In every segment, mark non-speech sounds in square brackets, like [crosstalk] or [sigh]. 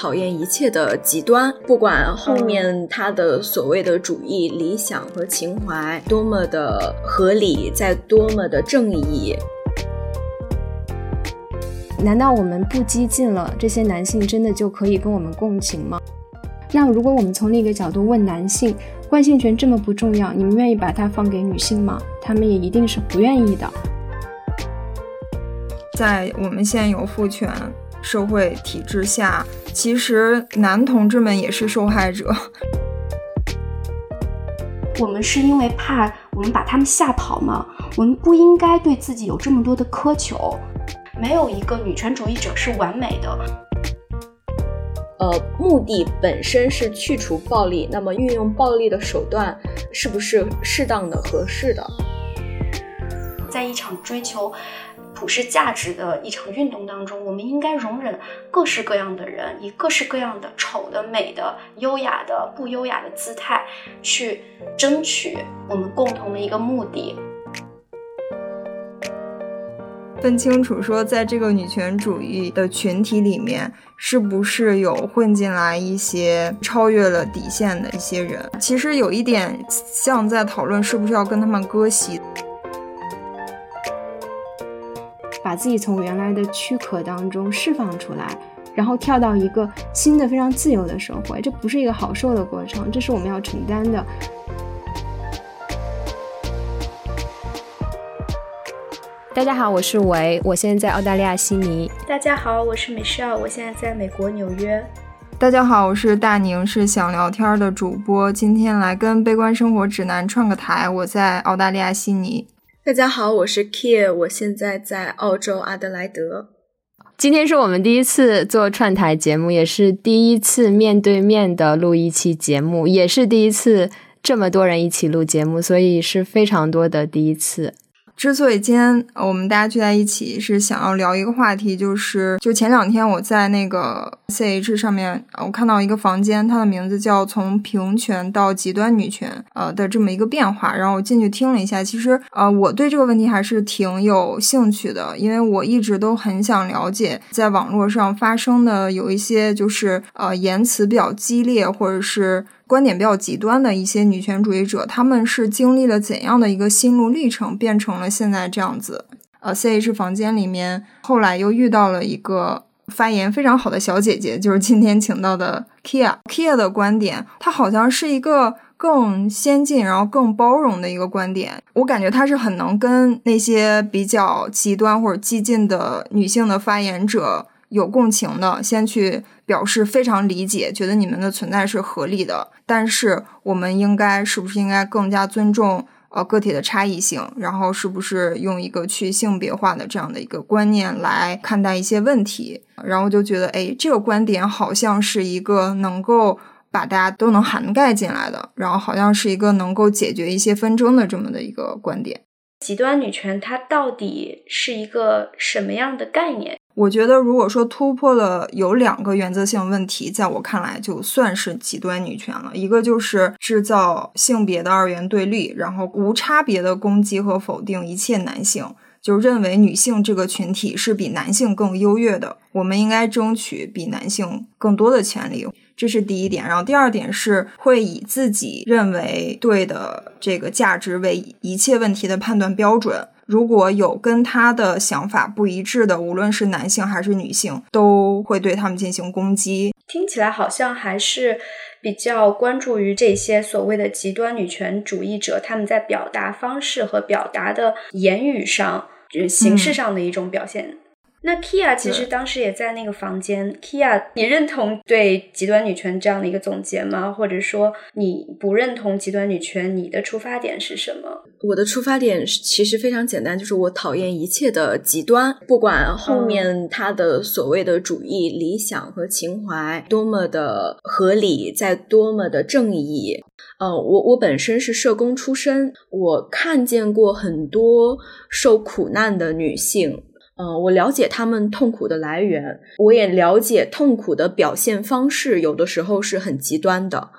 讨厌一切的极端，不管后面他的所谓的主义、理想和情怀多么的合理，在多么的正义。难道我们不激进了，这些男性真的就可以跟我们共情吗？那如果我们从另一个角度问男性，惯性权这么不重要，你们愿意把它放给女性吗？他们也一定是不愿意的。在我们现有父权社会体制下，其实男同志们也是受害者。我们是因为怕我们把他们吓跑吗？我们不应该对自己有这么多的苛求。没有一个女权主义者是完美的。呃，目的本身是去除暴力，那么运用暴力的手段是不是适当的、合适的？在一场追求普世价值的一场运动当中，我们应该容忍各式各样的人，以各式各样的丑的、美的、优雅的、不优雅的姿态，去争取我们共同的一个目的。分清楚，说在这个女权主义的群体里面，是不是有混进来一些超越了底线的一些人？其实有一点像在讨论，是不是要跟他们割席，把自己从原来的躯壳当中释放出来，然后跳到一个新的非常自由的生活。这不是一个好受的过程，这是我们要承担的。大家好，我是维，我现在在澳大利亚悉尼。大家好，我是 Michelle，我现在在美国纽约。大家好，我是大宁，是想聊天的主播，今天来跟悲观生活指南串个台。我在澳大利亚悉尼。大家好，我是 Kia，我现在在澳洲阿德莱德。今天是我们第一次做串台节目，也是第一次面对面的录一期节目，也是第一次这么多人一起录节目，所以是非常多的第一次。之所以今天我们大家聚在一起，是想要聊一个话题，就是就前两天我在那个 C H 上面，我看到一个房间，它的名字叫“从平权到极端女权”呃的这么一个变化，然后我进去听了一下，其实呃我对这个问题还是挺有兴趣的，因为我一直都很想了解，在网络上发生的有一些就是呃言辞比较激烈，或者是。观点比较极端的一些女权主义者，他们是经历了怎样的一个心路历程，变成了现在这样子？呃，C H 房间里面后来又遇到了一个发言非常好的小姐姐，就是今天请到的 Kia。[laughs] Kia 的观点，她好像是一个更先进，然后更包容的一个观点。我感觉她是很能跟那些比较极端或者激进的女性的发言者。有共情的，先去表示非常理解，觉得你们的存在是合理的。但是，我们应该是不是应该更加尊重呃个体的差异性？然后，是不是用一个去性别化的这样的一个观念来看待一些问题？然后就觉得，哎，这个观点好像是一个能够把大家都能涵盖进来的，然后好像是一个能够解决一些纷争的这么的一个观点。极端女权它到底是一个什么样的概念？我觉得，如果说突破了有两个原则性问题，在我看来就算是极端女权了。一个就是制造性别的二元对立，然后无差别的攻击和否定一切男性，就认为女性这个群体是比男性更优越的，我们应该争取比男性更多的权利，这是第一点。然后第二点是会以自己认为对的这个价值为一切问题的判断标准。如果有跟他的想法不一致的，无论是男性还是女性，都会对他们进行攻击。听起来好像还是比较关注于这些所谓的极端女权主义者，他们在表达方式和表达的言语上，就是形式上的一种表现。那 Kia 其实当时也在那个房间。Kia，你认同对极端女权这样的一个总结吗？或者说你不认同极端女权？你的出发点是什么？我的出发点其实非常简单，就是我讨厌一切的极端，不管后面他的所谓的主义、理想和情怀多么的合理，在多么的正义。呃，我我本身是社工出身，我看见过很多受苦难的女性。嗯，我了解他们痛苦的来源，我也了解痛苦的表现方式，有的时候是很极端的。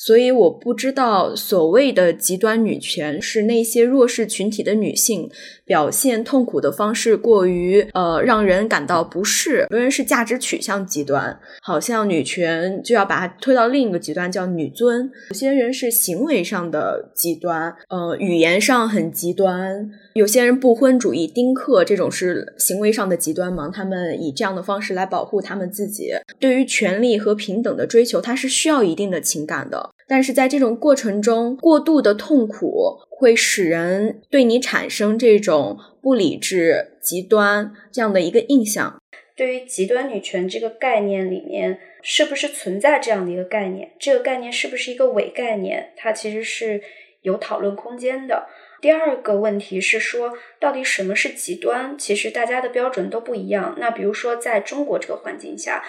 所以我不知道所谓的极端女权是那些弱势群体的女性表现痛苦的方式过于呃让人感到不适，有人是价值取向极端，好像女权就要把它推到另一个极端叫女尊；有些人是行为上的极端，呃，语言上很极端；有些人不婚主义、丁克这种是行为上的极端嘛，他们以这样的方式来保护他们自己。对于权利和平等的追求，它是需要一定的情感的。但是在这种过程中，过度的痛苦会使人对你产生这种不理智、极端这样的一个印象。对于极端女权这个概念里面，是不是存在这样的一个概念？这个概念是不是一个伪概念？它其实是有讨论空间的。第二个问题是说，到底什么是极端？其实大家的标准都不一样。那比如说，在中国这个环境下。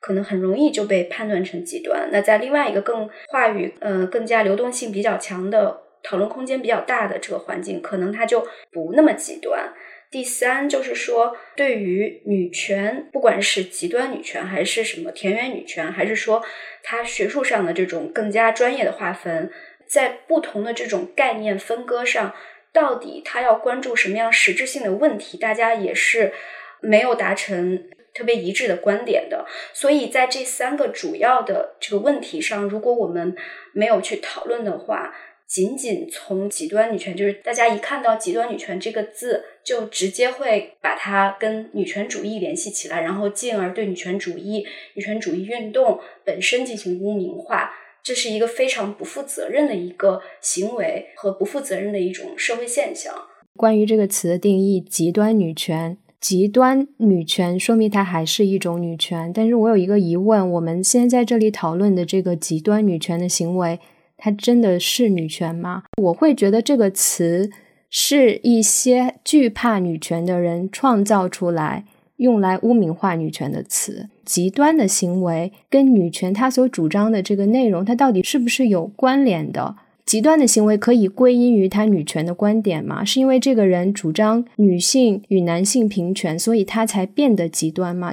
可能很容易就被判断成极端。那在另外一个更话语，呃，更加流动性比较强的、讨论空间比较大的这个环境，可能它就不那么极端。第三就是说，对于女权，不管是极端女权，还是什么田园女权，还是说它学术上的这种更加专业的划分，在不同的这种概念分割上，到底它要关注什么样实质性的问题，大家也是没有达成。特别一致的观点的，所以在这三个主要的这个问题上，如果我们没有去讨论的话，仅仅从极端女权，就是大家一看到极端女权这个字，就直接会把它跟女权主义联系起来，然后进而对女权主义、女权主义运动本身进行污名化，这是一个非常不负责任的一个行为和不负责任的一种社会现象。关于这个词的定义，极端女权。极端女权说明它还是一种女权，但是我有一个疑问：我们现在在这里讨论的这个极端女权的行为，它真的是女权吗？我会觉得这个词是一些惧怕女权的人创造出来，用来污名化女权的词。极端的行为跟女权她所主张的这个内容，它到底是不是有关联的？极端的行为可以归因于他女权的观点吗？是因为这个人主张女性与男性平权，所以他才变得极端吗？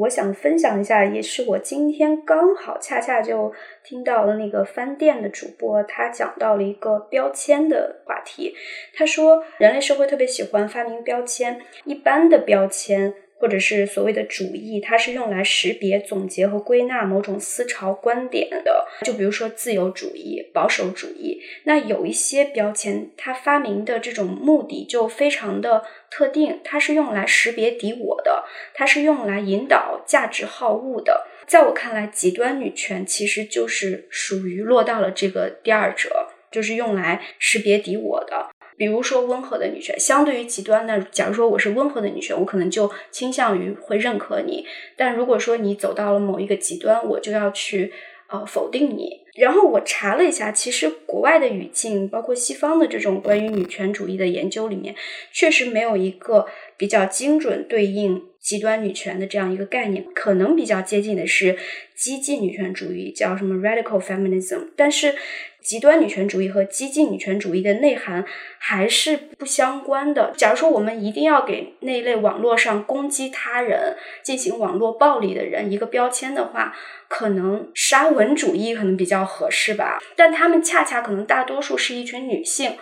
我想分享一下，也是我今天刚好恰恰就听到了那个翻店的主播，他讲到了一个标签的话题。他说，人类社会特别喜欢发明标签，一般的标签。或者是所谓的主义，它是用来识别、总结和归纳某种思潮观点的。就比如说自由主义、保守主义。那有一些标签，它发明的这种目的就非常的特定，它是用来识别敌我的，它是用来引导价值好恶的。在我看来，极端女权其实就是属于落到了这个第二者，就是用来识别敌我的。比如说温和的女权，相对于极端的，假如说我是温和的女权，我可能就倾向于会认可你；但如果说你走到了某一个极端，我就要去呃否定你。然后我查了一下，其实国外的语境，包括西方的这种关于女权主义的研究里面，确实没有一个比较精准对应极端女权的这样一个概念，可能比较接近的是激进女权主义，叫什么 radical feminism，但是。极端女权主义和激进女权主义的内涵还是不相关的。假如说我们一定要给那一类网络上攻击他人、进行网络暴力的人一个标签的话，可能沙文主义可能比较合适吧。但他们恰恰可能大多数是一群女性。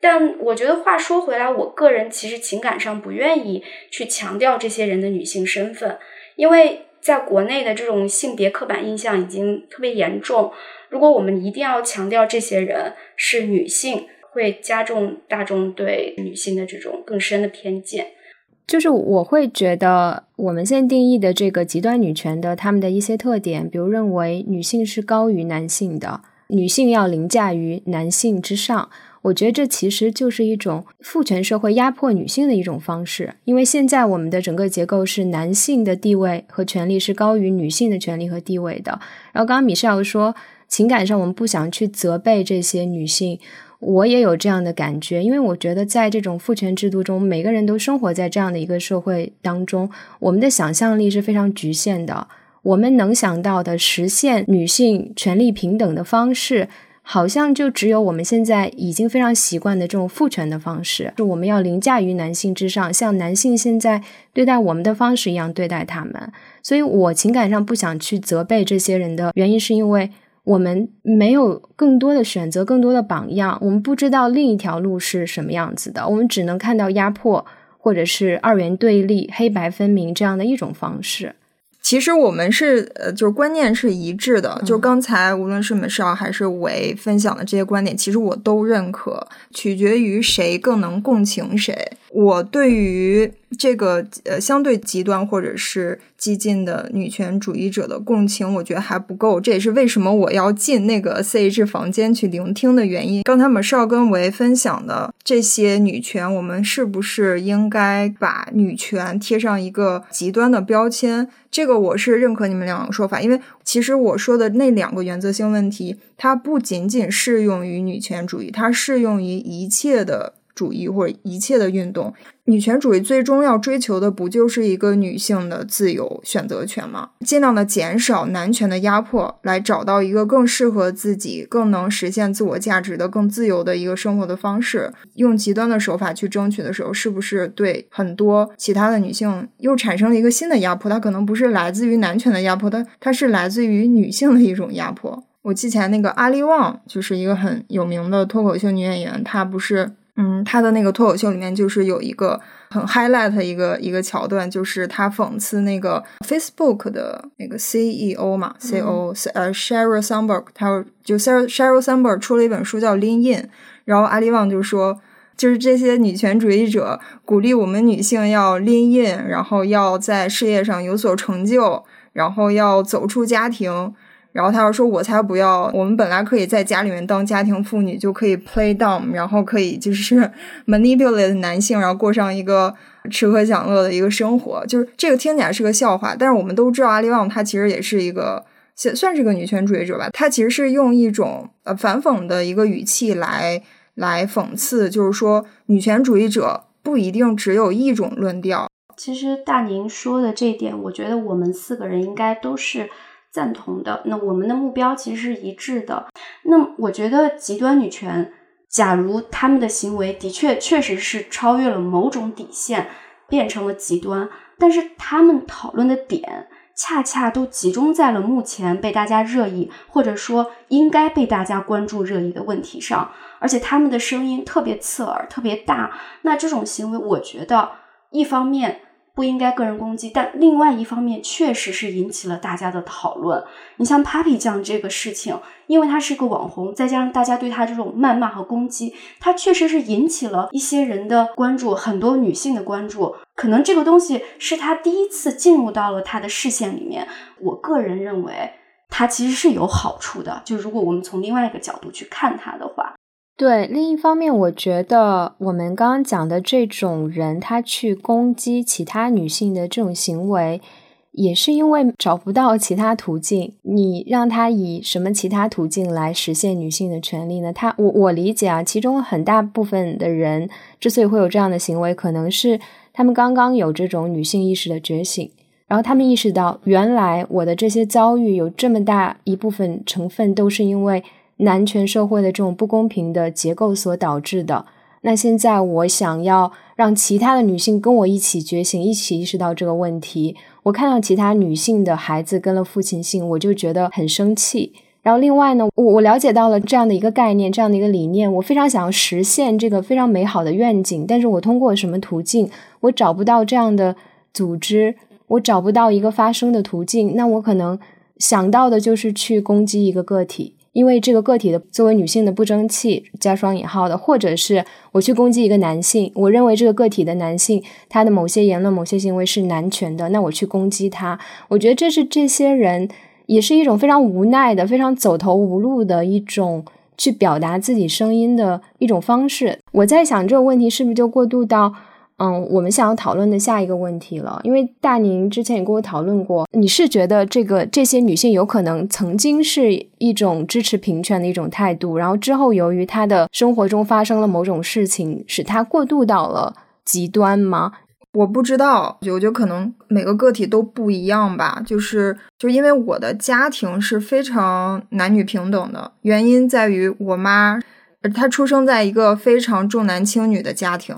但我觉得话说回来，我个人其实情感上不愿意去强调这些人的女性身份，因为在国内的这种性别刻板印象已经特别严重。如果我们一定要强调这些人是女性，会加重大众对女性的这种更深的偏见。就是我会觉得，我们现在定义的这个极端女权的他们的一些特点，比如认为女性是高于男性的，女性要凌驾于男性之上。我觉得这其实就是一种父权社会压迫女性的一种方式。因为现在我们的整个结构是男性的地位和权利是高于女性的权利和地位的。然后刚刚米少说。情感上，我们不想去责备这些女性，我也有这样的感觉，因为我觉得在这种父权制度中，每个人都生活在这样的一个社会当中，我们的想象力是非常局限的。我们能想到的实现女性权利平等的方式，好像就只有我们现在已经非常习惯的这种父权的方式，就我们要凌驾于男性之上，像男性现在对待我们的方式一样对待他们。所以我情感上不想去责备这些人的原因，是因为。我们没有更多的选择，更多的榜样，我们不知道另一条路是什么样子的，我们只能看到压迫，或者是二元对立、黑白分明这样的一种方式。其实我们是呃，就是观念是一致的。就刚才无论是美少还是伟分享的这些观点，其实我都认可，取决于谁更能共情谁。我对于这个呃相对极端或者是激进的女权主义者的共情，我觉得还不够。这也是为什么我要进那个 CH 房间去聆听的原因。刚才我们少跟维分享的这些女权，我们是不是应该把女权贴上一个极端的标签？这个我是认可你们两个说法，因为其实我说的那两个原则性问题，它不仅仅适用于女权主义，它适用于一切的。主义或者一切的运动，女权主义最终要追求的不就是一个女性的自由选择权吗？尽量的减少男权的压迫，来找到一个更适合自己、更能实现自我价值的、更自由的一个生活的方式。用极端的手法去争取的时候，是不是对很多其他的女性又产生了一个新的压迫？它可能不是来自于男权的压迫，它它是来自于女性的一种压迫。我之前那个阿丽旺就是一个很有名的脱口秀女演员，她不是。嗯，他的那个脱口秀里面就是有一个很 highlight 一个一个桥段，就是他讽刺那个 Facebook 的那个 CEO 嘛，CEO 呃 Sheryl Sandberg，他就 Sheryl Sheryl Sandberg 出了一本书叫 Lean In，然后阿里旺就说，就是这些女权主义者鼓励我们女性要 Lean In，然后要在事业上有所成就，然后要走出家庭。然后他又说：“我才不要！我们本来可以在家里面当家庭妇女，就可以 play dumb，然后可以就是 [laughs] manipulate 男性，然后过上一个吃喝享乐的一个生活。就是这个听起来是个笑话，但是我们都知道阿里旺她其实也是一个算算是个女权主义者吧。她其实是用一种呃反讽的一个语气来来讽刺，就是说女权主义者不一定只有一种论调。其实大宁说的这一点，我觉得我们四个人应该都是。”赞同的，那我们的目标其实是一致的。那我觉得极端女权，假如他们的行为的确确实是超越了某种底线，变成了极端，但是他们讨论的点恰恰都集中在了目前被大家热议，或者说应该被大家关注热议的问题上，而且他们的声音特别刺耳，特别大。那这种行为，我觉得一方面。不应该个人攻击，但另外一方面确实是引起了大家的讨论。你像 Papi 酱这个事情，因为他是个网红，再加上大家对他这种谩骂和攻击，他确实是引起了一些人的关注，很多女性的关注。可能这个东西是他第一次进入到了他的视线里面。我个人认为，他其实是有好处的。就如果我们从另外一个角度去看他的话。对，另一方面，我觉得我们刚刚讲的这种人，他去攻击其他女性的这种行为，也是因为找不到其他途径。你让他以什么其他途径来实现女性的权利呢？他，我我理解啊，其中很大部分的人之所以会有这样的行为，可能是他们刚刚有这种女性意识的觉醒，然后他们意识到，原来我的这些遭遇有这么大一部分成分都是因为。男权社会的这种不公平的结构所导致的。那现在我想要让其他的女性跟我一起觉醒，一起意识到这个问题。我看到其他女性的孩子跟了父亲姓，我就觉得很生气。然后另外呢，我我了解到了这样的一个概念，这样的一个理念，我非常想要实现这个非常美好的愿景。但是我通过什么途径，我找不到这样的组织，我找不到一个发声的途径。那我可能想到的就是去攻击一个个体。因为这个个体的作为女性的不争气加双引号的，或者是我去攻击一个男性，我认为这个个体的男性他的某些言论、某些行为是男权的，那我去攻击他，我觉得这是这些人也是一种非常无奈的、非常走投无路的一种去表达自己声音的一种方式。我在想这个问题是不是就过渡到。嗯，我们想要讨论的下一个问题了，因为大宁之前也跟我讨论过，你是觉得这个这些女性有可能曾经是一种支持平权的一种态度，然后之后由于她的生活中发生了某种事情，使她过渡到了极端吗？我不知道，我觉得可能每个个体都不一样吧。就是就因为我的家庭是非常男女平等的，原因在于我妈，她出生在一个非常重男轻女的家庭。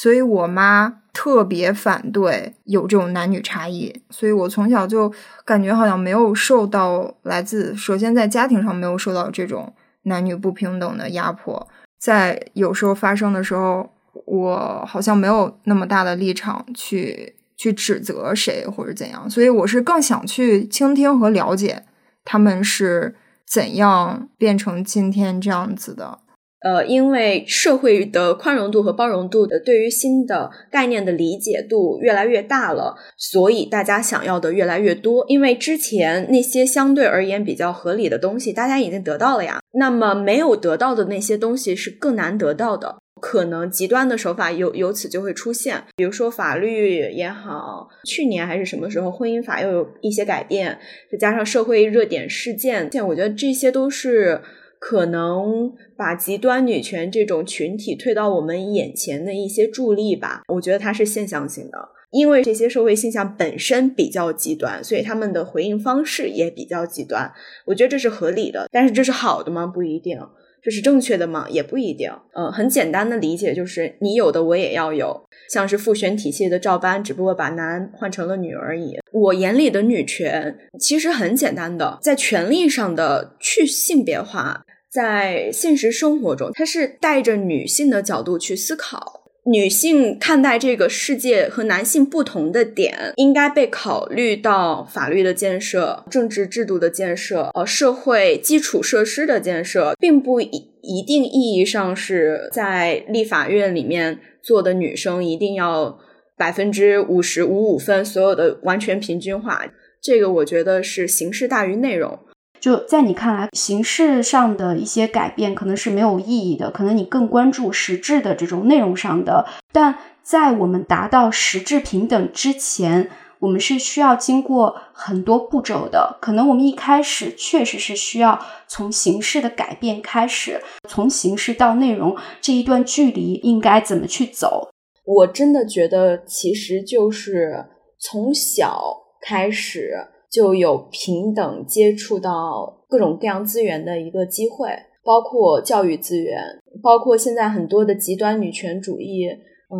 所以我妈特别反对有这种男女差异，所以我从小就感觉好像没有受到来自首先在家庭上没有受到这种男女不平等的压迫，在有时候发生的时候，我好像没有那么大的立场去去指责谁或者怎样，所以我是更想去倾听和了解他们是怎样变成今天这样子的。呃，因为社会的宽容度和包容度的对于新的概念的理解度越来越大了，所以大家想要的越来越多。因为之前那些相对而言比较合理的东西，大家已经得到了呀。那么没有得到的那些东西是更难得到的，可能极端的手法由由此就会出现。比如说法律也好，去年还是什么时候，婚姻法又有一些改变，再加上社会热点事件，现在我觉得这些都是。可能把极端女权这种群体推到我们眼前的一些助力吧，我觉得它是现象性的，因为这些社会现象本身比较极端，所以他们的回应方式也比较极端。我觉得这是合理的，但是这是好的吗？不一定。这是正确的吗？也不一定。呃，很简单的理解就是，你有的我也要有，像是父权体系的照搬，只不过把男换成了女而已。我眼里的女权其实很简单的，在权利上的去性别化。在现实生活中，它是带着女性的角度去思考，女性看待这个世界和男性不同的点，应该被考虑到法律的建设、政治制度的建设、呃社会基础设施的建设，并不一一定意义上是在立法院里面做的女生一定要百分之五十五五分，所有的完全平均化。这个我觉得是形式大于内容。就在你看来，形式上的一些改变可能是没有意义的，可能你更关注实质的这种内容上的。但在我们达到实质平等之前，我们是需要经过很多步骤的。可能我们一开始确实是需要从形式的改变开始，从形式到内容这一段距离应该怎么去走？我真的觉得，其实就是从小开始。就有平等接触到各种各样资源的一个机会，包括教育资源，包括现在很多的极端女权主义。嗯，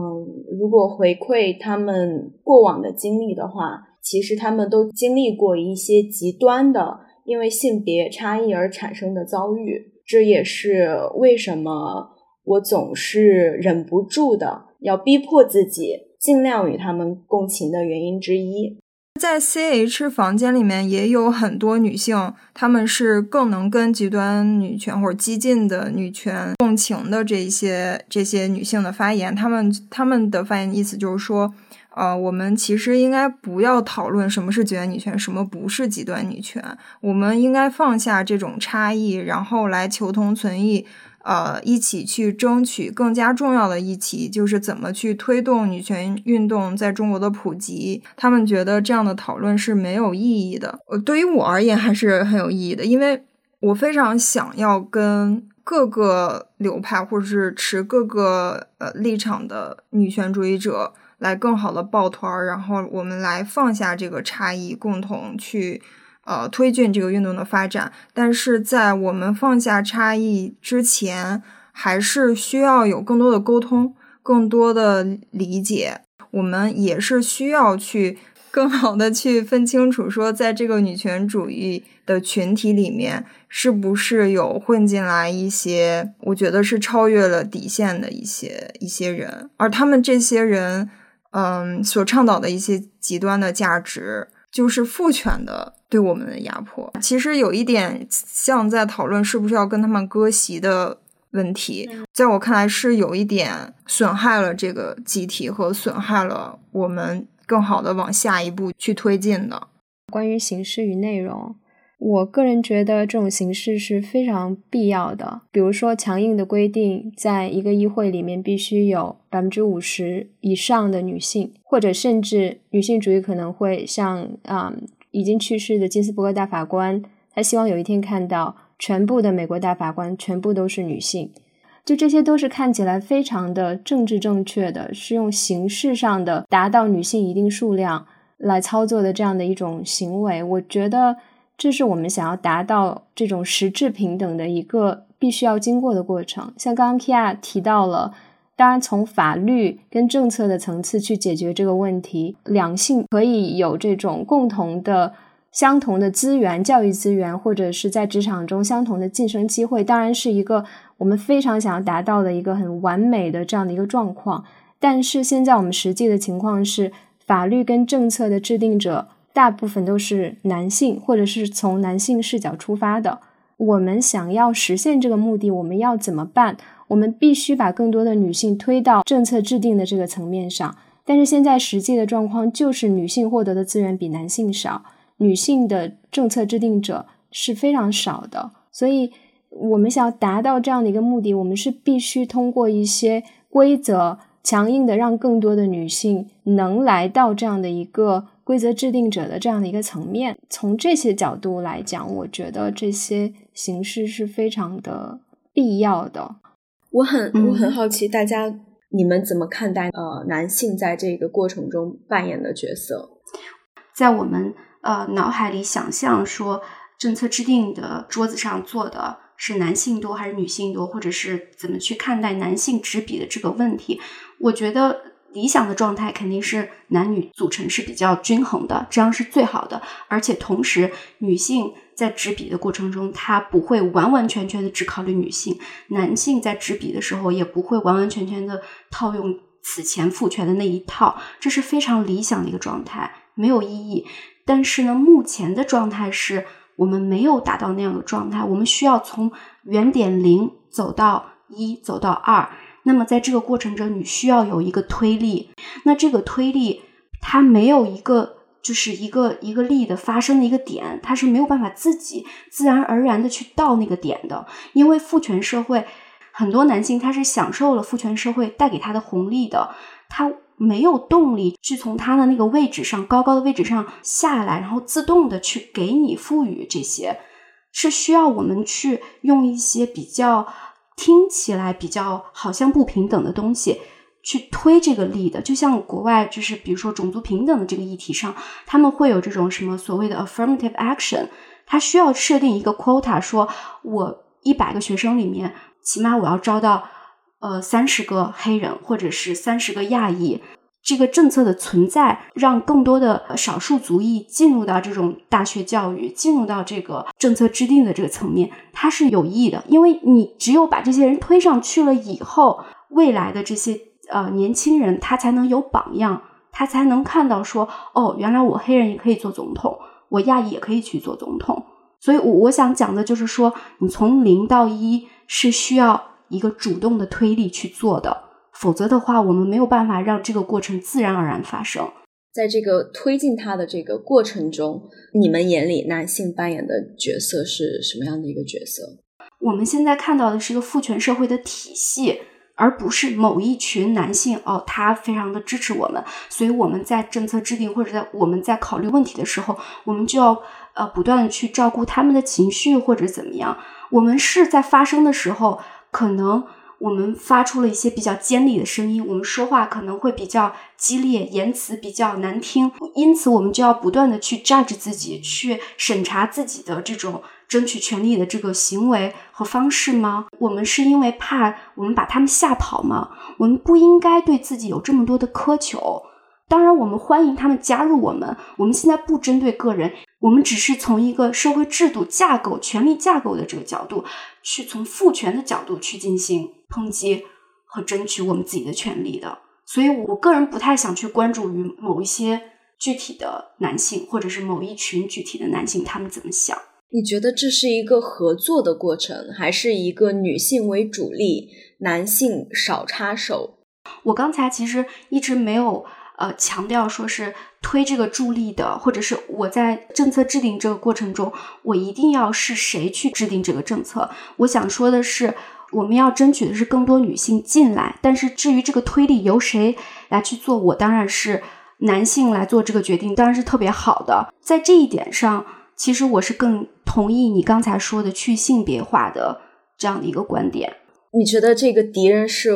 如果回馈他们过往的经历的话，其实他们都经历过一些极端的因为性别差异而产生的遭遇。这也是为什么我总是忍不住的要逼迫自己尽量与他们共情的原因之一。在 C H 房间里面也有很多女性，她们是更能跟极端女权或者激进的女权共情的这些这些女性的发言。她们她们的发言意思就是说，呃，我们其实应该不要讨论什么是极端女权，什么不是极端女权，我们应该放下这种差异，然后来求同存异。呃，一起去争取更加重要的一起，就是怎么去推动女权运动在中国的普及。他们觉得这样的讨论是没有意义的。呃，对于我而言还是很有意义的，因为我非常想要跟各个流派或者是持各个呃立场的女权主义者来更好的抱团儿，然后我们来放下这个差异，共同去。呃，推进这个运动的发展，但是在我们放下差异之前，还是需要有更多的沟通，更多的理解。我们也是需要去更好的去分清楚，说在这个女权主义的群体里面，是不是有混进来一些，我觉得是超越了底线的一些一些人，而他们这些人，嗯，所倡导的一些极端的价值。就是父权的对我们的压迫，其实有一点像在讨论是不是要跟他们割席的问题，在我看来是有一点损害了这个集体和损害了我们更好的往下一步去推进的。关于形式与内容。我个人觉得这种形式是非常必要的。比如说，强硬的规定，在一个议会里面必须有百分之五十以上的女性，或者甚至女性主义可能会像啊已经去世的金斯伯格大法官，他希望有一天看到全部的美国大法官全部都是女性。就这些都是看起来非常的政治正确的，是用形式上的达到女性一定数量来操作的这样的一种行为。我觉得。这是我们想要达到这种实质平等的一个必须要经过的过程。像刚刚 Kia 提到了，当然，从法律跟政策的层次去解决这个问题，两性可以有这种共同的、相同的资源、教育资源，或者是在职场中相同的晋升机会，当然是一个我们非常想要达到的一个很完美的这样的一个状况。但是现在我们实际的情况是，法律跟政策的制定者大部分都是男性，或者是从男性视角出发的。我们想要实现这个目的，我们要怎么办？我们必须把更多的女性推到政策制定的这个层面上，但是现在实际的状况就是女性获得的资源比男性少，女性的政策制定者是非常少的，所以我们想要达到这样的一个目的，我们是必须通过一些规则，强硬的让更多的女性能来到这样的一个规则制定者的这样的一个层面。从这些角度来讲，我觉得这些形式是非常的必要的。我很我很好奇，大家你们怎么看待呃男性在这个过程中扮演的角色？在我们呃脑海里想象说，政策制定的桌子上坐的是男性多还是女性多，或者是怎么去看待男性执笔的这个问题？我觉得理想的状态肯定是男女组成是比较均衡的，这样是最好的，而且同时女性。在执笔的过程中，她不会完完全全的只考虑女性；男性在执笔的时候，也不会完完全全的套用此前父权的那一套。这是非常理想的一个状态，没有意义。但是呢，目前的状态是我们没有达到那样的状态，我们需要从原点零走到一，走到二。那么在这个过程中，你需要有一个推力。那这个推力，它没有一个。就是一个一个力的发生的一个点，它是没有办法自己自然而然的去到那个点的，因为父权社会很多男性他是享受了父权社会带给他的红利的，他没有动力去从他的那个位置上高高的位置上下来，然后自动的去给你赋予这些，是需要我们去用一些比较听起来比较好像不平等的东西。去推这个力的，就像国外，就是比如说种族平等的这个议题上，他们会有这种什么所谓的 affirmative action，他需要设定一个 quota，说我一百个学生里面，起码我要招到呃三十个黑人或者是三十个亚裔。这个政策的存在，让更多的少数族裔进入到这种大学教育，进入到这个政策制定的这个层面，它是有益的，因为你只有把这些人推上去了以后，未来的这些。呃，年轻人他才能有榜样，他才能看到说，哦，原来我黑人也可以做总统，我亚裔也可以去做总统。所以，我我想讲的就是说，你从零到一是需要一个主动的推力去做的，否则的话，我们没有办法让这个过程自然而然发生。在这个推进它的这个过程中，你们眼里男性扮演的角色是什么样的一个角色？我们现在看到的是一个父权社会的体系。而不是某一群男性哦，他非常的支持我们，所以我们在政策制定或者在我们在考虑问题的时候，我们就要呃不断的去照顾他们的情绪或者怎么样。我们是在发生的时候，可能我们发出了一些比较尖利的声音，我们说话可能会比较激烈，言辞比较难听，因此我们就要不断的去 judge 自己，去审查自己的这种。争取权利的这个行为和方式吗？我们是因为怕我们把他们吓跑吗？我们不应该对自己有这么多的苛求。当然，我们欢迎他们加入我们。我们现在不针对个人，我们只是从一个社会制度架构、权力架构的这个角度，去从父权的角度去进行抨击和争取我们自己的权利的。所以，我个人不太想去关注于某一些具体的男性，或者是某一群具体的男性，他们怎么想。你觉得这是一个合作的过程，还是一个女性为主力，男性少插手？我刚才其实一直没有呃强调说是推这个助力的，或者是我在政策制定这个过程中，我一定要是谁去制定这个政策？我想说的是，我们要争取的是更多女性进来，但是至于这个推力由谁来去做，我当然是男性来做这个决定，当然是特别好的。在这一点上。其实我是更同意你刚才说的去性别化的这样的一个观点。你觉得这个敌人是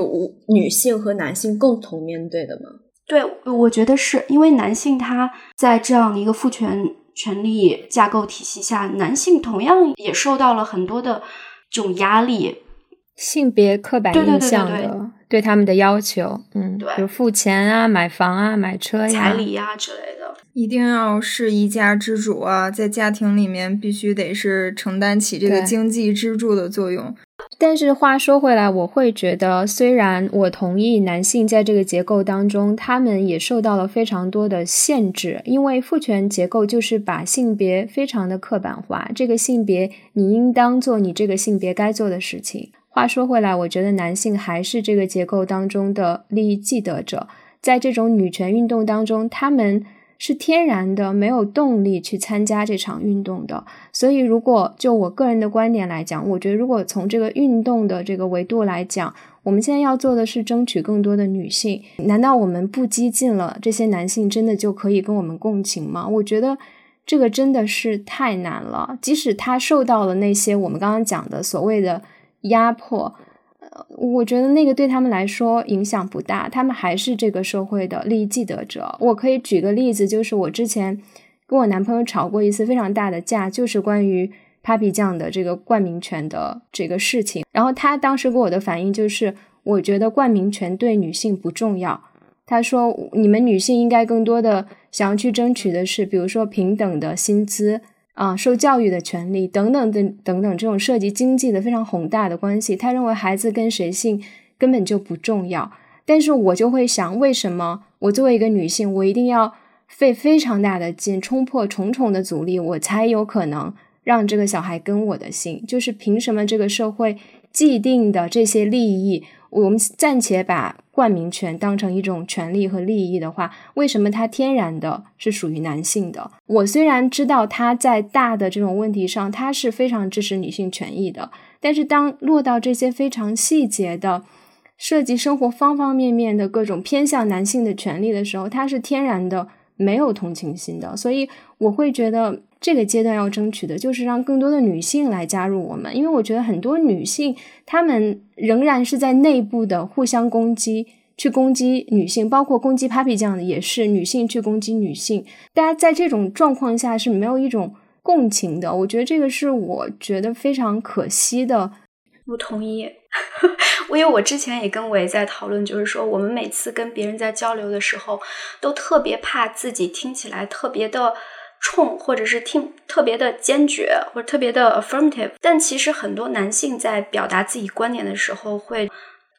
女性和男性共同面对的吗？对，我觉得是因为男性他在这样的一个父权权力架构体系下，男性同样也受到了很多的这种压力，性别刻板印象的。对他们的要求，嗯，对比如付钱啊、买房啊、买车呀、彩礼呀、之类的。一定要是一家之主啊，在家庭里面必须得是承担起这个经济支柱的作用。但是话说回来，我会觉得，虽然我同意男性在这个结构当中，他们也受到了非常多的限制，因为父权结构就是把性别非常的刻板化，这个性别你应当做你这个性别该做的事情。话说回来，我觉得男性还是这个结构当中的利益既得者，在这种女权运动当中，他们是天然的没有动力去参加这场运动的。所以，如果就我个人的观点来讲，我觉得如果从这个运动的这个维度来讲，我们现在要做的是争取更多的女性。难道我们不激进了，这些男性真的就可以跟我们共情吗？我觉得这个真的是太难了。即使他受到了那些我们刚刚讲的所谓的压迫，我觉得那个对他们来说影响不大，他们还是这个社会的利益既得者。我可以举个例子，就是我之前跟我男朋友吵过一次非常大的架，就是关于 Papi 酱的这个冠名权的这个事情。然后他当时给我的反应就是，我觉得冠名权对女性不重要。他说，你们女性应该更多的想要去争取的是，比如说平等的薪资。啊，受教育的权利等等等等等，这种涉及经济的非常宏大的关系，他认为孩子跟谁姓根本就不重要。但是我就会想，为什么我作为一个女性，我一定要费非常大的劲，冲破重重的阻力，我才有可能让这个小孩跟我的姓？就是凭什么这个社会既定的这些利益，我们暂且把冠名权当成一种权利和利益的话，为什么它天然的是属于男性的？我虽然知道他在大的这种问题上，他是非常支持女性权益的，但是当落到这些非常细节的、涉及生活方方面面的各种偏向男性的权利的时候，他是天然的没有同情心的。所以我会觉得这个阶段要争取的就是让更多的女性来加入我们，因为我觉得很多女性她们仍然是在内部的互相攻击。去攻击女性，包括攻击 Papi 酱的也是女性去攻击女性，大家在这种状况下是没有一种共情的。我觉得这个是我觉得非常可惜的。我同意，[laughs] 因为我之前也跟伟在讨论，就是说我们每次跟别人在交流的时候，都特别怕自己听起来特别的冲，或者是听特别的坚决，或者特别的 affirmative。但其实很多男性在表达自己观点的时候会。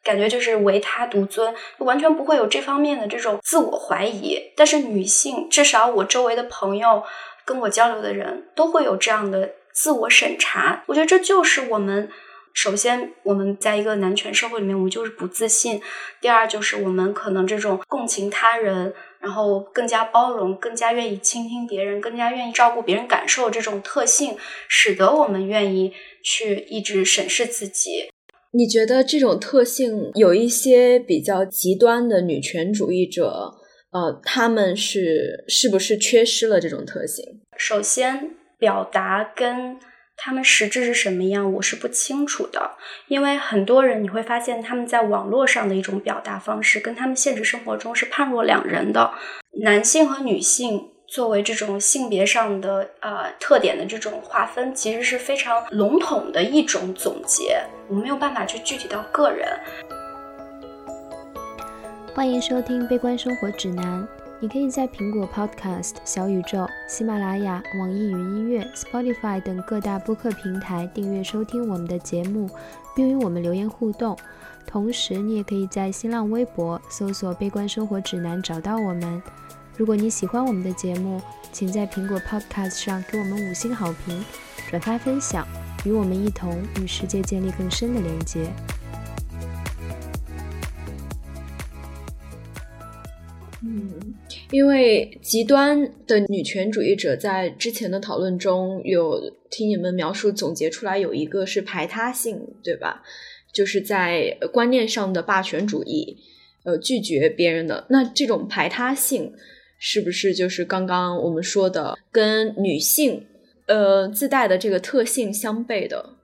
感觉就是唯他独尊，完全不会有这方面的这种自我怀疑。但是女性，至少我周围的朋友跟我交流的人都会有这样的自我审查。我觉得这就是我们首先我们在一个男权社会里面，我们就是不自信；第二就是我们可能这种共情他人，然后更加包容，更加愿意倾听别人，更加愿意照顾别人感受这种特性，使得我们愿意去一直审视自己。你觉得这种特性有一些比较极端的女权主义者，呃，他们是是不是缺失了这种特性？首先，表达跟他们实质是什么样，我是不清楚的。因为很多人你会发现，他们在网络上的一种表达方式，跟他们现实生活中是判若两人的。男性和女性。作为这种性别上的呃特点的这种划分，其实是非常笼统的一种总结，我没有办法去具体到个人。欢迎收听《悲观生活指南》，你可以在苹果 Podcast、小宇宙、喜马拉雅、网易云音乐、Spotify 等各大播客平台订阅收听我们的节目，并与我们留言互动。同时，你也可以在新浪微博搜索“悲观生活指南”找到我们。如果你喜欢我们的节目，请在苹果 Podcast 上给我们五星好评，转发分享，与我们一同与世界建立更深的连接。因为极端的女权主义者在之前的讨论中有听你们描述总结出来，有一个是排他性，对吧？就是在观念上的霸权主义，呃，拒绝别人的那这种排他性。是不是就是刚刚我们说的跟女性呃自带的这个特性相悖的？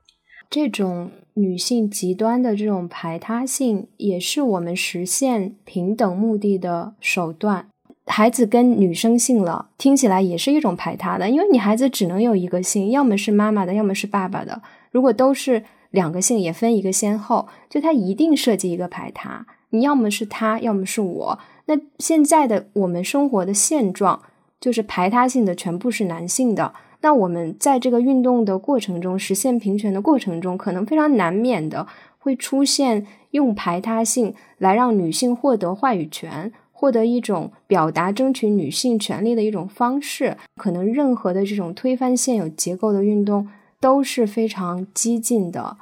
这种女性极端的这种排他性，也是我们实现平等目的的手段。孩子跟女生姓了，听起来也是一种排他的，因为你孩子只能有一个姓，要么是妈妈的，要么是爸爸的。如果都是两个姓，也分一个先后，就他一定涉及一个排他。你要么是他，要么是我。那现在的我们生活的现状，就是排他性的全部是男性的。那我们在这个运动的过程中，实现平权的过程中，可能非常难免的会出现用排他性来让女性获得话语权。获得一种表达、争取女性权利的一种方式，可能任何的这种推翻现有结构的运动都是非常激进的。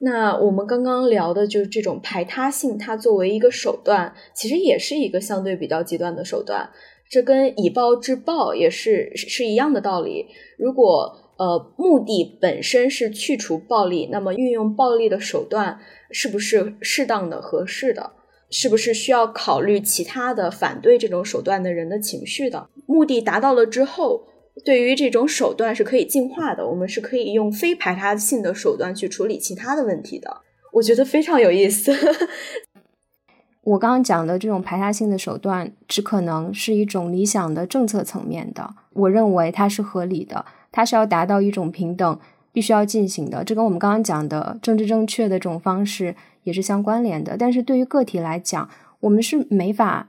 那我们刚刚聊的就是这种排他性，它作为一个手段，其实也是一个相对比较极端的手段。这跟以暴制暴也是是一样的道理。如果呃目的本身是去除暴力，那么运用暴力的手段是不是适当的、合适的？是不是需要考虑其他的反对这种手段的人的情绪的？目的达到了之后，对于这种手段是可以进化的。我们是可以用非排他性的手段去处理其他的问题的。我觉得非常有意思。[laughs] 我刚刚讲的这种排他性的手段，只可能是一种理想的政策层面的。我认为它是合理的，它是要达到一种平等，必须要进行的。这跟我们刚刚讲的政治正确的这种方式。也是相关联的，但是对于个体来讲，我们是没法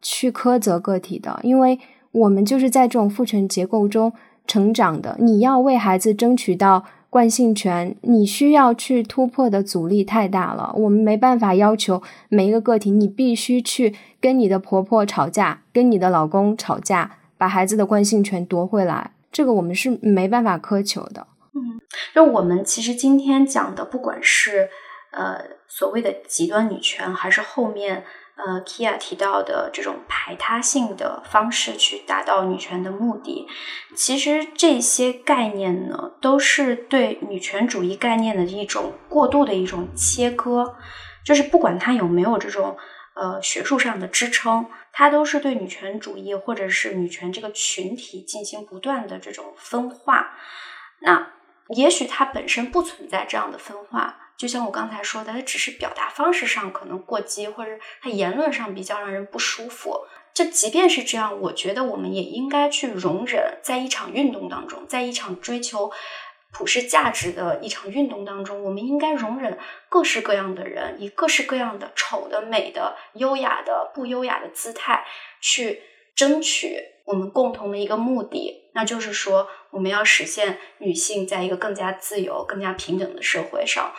去苛责个体的，因为我们就是在这种父权结构中成长的。你要为孩子争取到惯性权，你需要去突破的阻力太大了。我们没办法要求每一个个体，你必须去跟你的婆婆吵架，跟你的老公吵架，把孩子的惯性权夺回来。这个我们是没办法苛求的。嗯，就我们其实今天讲的，不管是。呃，所谓的极端女权，还是后面呃，Kia 提到的这种排他性的方式去达到女权的目的，其实这些概念呢，都是对女权主义概念的一种过度的一种切割。就是不管它有没有这种呃学术上的支撑，它都是对女权主义或者是女权这个群体进行不断的这种分化。那也许它本身不存在这样的分化。就像我刚才说的，他只是表达方式上可能过激，或者他言论上比较让人不舒服。这即便是这样，我觉得我们也应该去容忍，在一场运动当中，在一场追求普世价值的一场运动当中，我们应该容忍各式各样的人，以各式各样的丑的、美的、优雅的、不优雅的姿态去争取我们共同的一个目的，那就是说，我们要实现女性在一个更加自由、更加平等的社会上。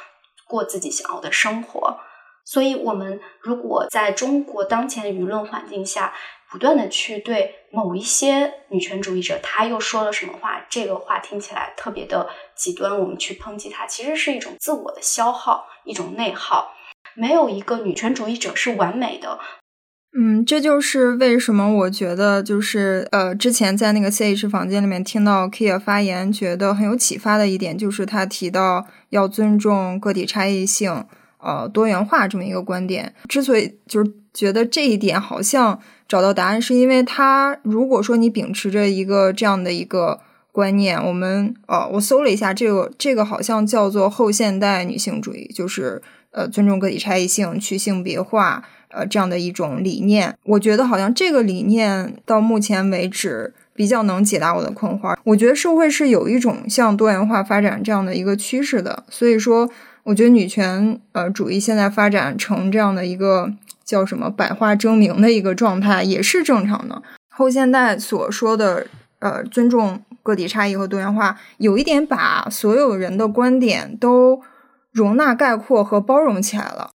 过自己想要的生活，所以，我们如果在中国当前的舆论环境下，不断的去对某一些女权主义者，他又说了什么话，这个话听起来特别的极端，我们去抨击他，其实是一种自我的消耗，一种内耗。没有一个女权主义者是完美的。嗯，这就是为什么我觉得就是呃，之前在那个 C H 房间里面听到 Kia 发言，觉得很有启发的一点，就是他提到要尊重个体差异性，呃，多元化这么一个观点。之所以就是觉得这一点好像找到答案，是因为他如果说你秉持着一个这样的一个观念，我们呃，我搜了一下，这个这个好像叫做后现代女性主义，就是呃，尊重个体差异性，去性别化。呃，这样的一种理念，我觉得好像这个理念到目前为止比较能解答我的困惑。我觉得社会是有一种向多元化发展这样的一个趋势的，所以说，我觉得女权呃主义现在发展成这样的一个叫什么百花争鸣的一个状态也是正常的。后现代所说的呃尊重个体差异和多元化，有一点把所有人的观点都容纳概括和包容起来了。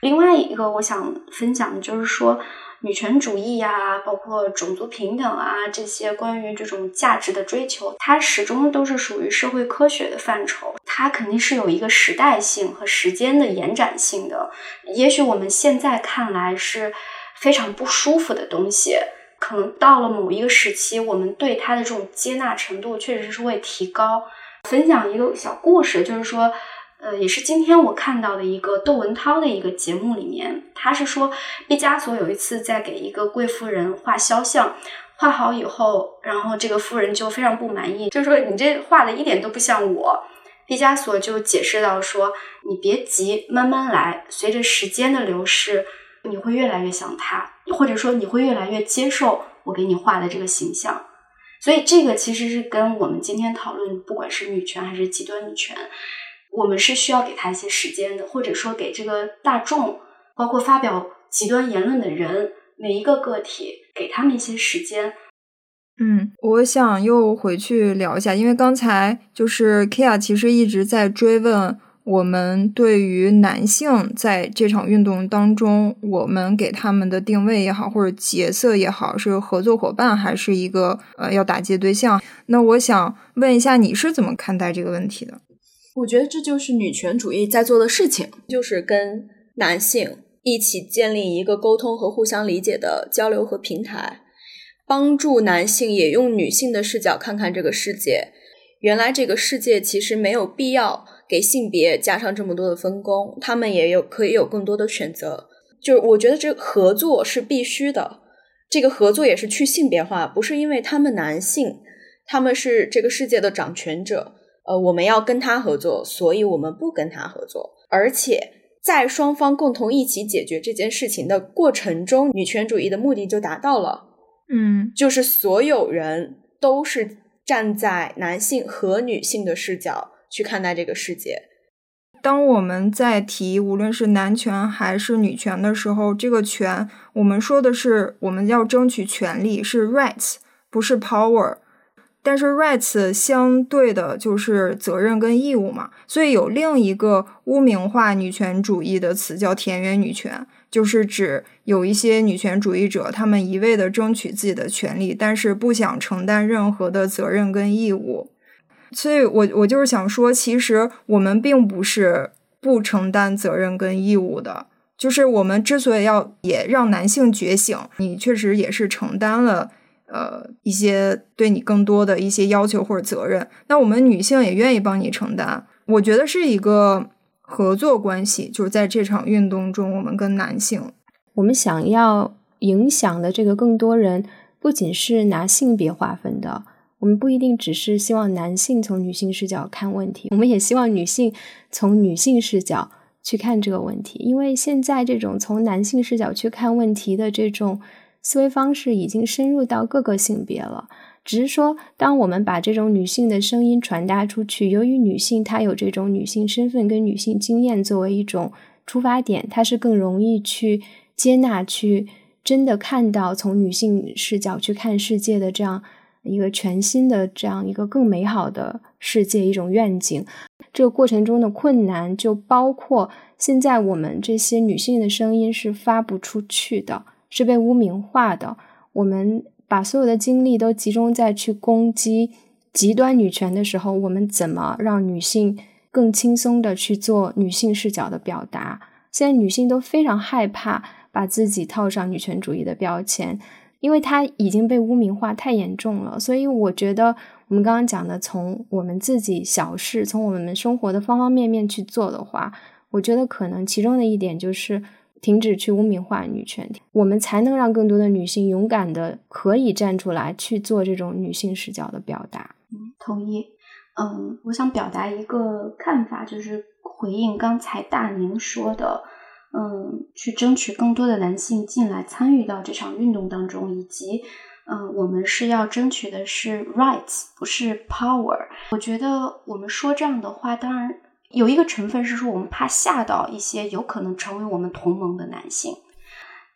另外一个我想分享的就是说，女权主义呀，包括种族平等啊，这些关于这种价值的追求，它始终都是属于社会科学的范畴，它肯定是有一个时代性和时间的延展性的。也许我们现在看来是非常不舒服的东西，可能到了某一个时期，我们对它的这种接纳程度确实是会提高。分享一个小故事，就是说。呃，也是今天我看到的一个窦文涛的一个节目里面，他是说毕加索有一次在给一个贵妇人画肖像，画好以后，然后这个夫人就非常不满意，就说你这画的一点都不像我。毕加索就解释到说，你别急，慢慢来，随着时间的流逝，你会越来越像他，或者说你会越来越接受我给你画的这个形象。所以这个其实是跟我们今天讨论，不管是女权还是极端女权。我们是需要给他一些时间的，或者说给这个大众包括发表极端言论的人，每一个个体，给他们一些时间。嗯，我想又回去聊一下，因为刚才就是 Kia 其实一直在追问我们对于男性在这场运动当中，我们给他们的定位也好，或者角色也好，是合作伙伴还是一个呃要打击对象？那我想问一下，你是怎么看待这个问题的？我觉得这就是女权主义在做的事情，就是跟男性一起建立一个沟通和互相理解的交流和平台。帮助男性也用女性的视角看看这个世界。原来这个世界其实没有必要给性别加上这么多的分工，他们也有可以有更多的选择。就是我觉得这合作是必须的，这个合作也是去性别化，不是因为他们男性他们是这个世界的掌权者，呃，我们要跟他合作，所以我们不跟他合作。而且在双方共同一起解决这件事情的过程中，女权主义的目的就达到了。嗯，就是所有人都是站在男性和女性的视角去看待这个世界。当我们在提无论是男权还是女权的时候，这个权我们说的是我们要争取权利，是 rights，不是 power。但是 rights 相对的就是责任跟义务嘛，所以有另一个污名化女权主义的词叫田园女权。就是指有一些女权主义者，他们一味的争取自己的权利，但是不想承担任何的责任跟义务。所以，我我就是想说，其实我们并不是不承担责任跟义务的。就是我们之所以要也让男性觉醒，你确实也是承担了呃一些对你更多的一些要求或者责任。那我们女性也愿意帮你承担。我觉得是一个。合作关系就是在这场运动中，我们跟男性，我们想要影响的这个更多人，不仅是拿性别划分的，我们不一定只是希望男性从女性视角看问题，我们也希望女性从女性视角去看这个问题，因为现在这种从男性视角去看问题的这种思维方式，已经深入到各个性别了。只是说，当我们把这种女性的声音传达出去，由于女性她有这种女性身份跟女性经验作为一种出发点，她是更容易去接纳、去真的看到从女性视角去看世界的这样一个全新的、这样一个更美好的世界一种愿景。这个过程中的困难，就包括现在我们这些女性的声音是发不出去的，是被污名化的。我们。把所有的精力都集中在去攻击极端女权的时候，我们怎么让女性更轻松的去做女性视角的表达？现在女性都非常害怕把自己套上女权主义的标签，因为它已经被污名化太严重了。所以我觉得我们刚刚讲的，从我们自己小事，从我们生活的方方面面去做的话，我觉得可能其中的一点就是。停止去污名化女权，我们才能让更多的女性勇敢的可以站出来去做这种女性视角的表达。嗯，同意。嗯，我想表达一个看法，就是回应刚才大宁说的，嗯，去争取更多的男性进来参与到这场运动当中，以及，嗯，我们是要争取的是 rights，不是 power。我觉得我们说这样的话，当然。有一个成分是说，我们怕吓到一些有可能成为我们同盟的男性。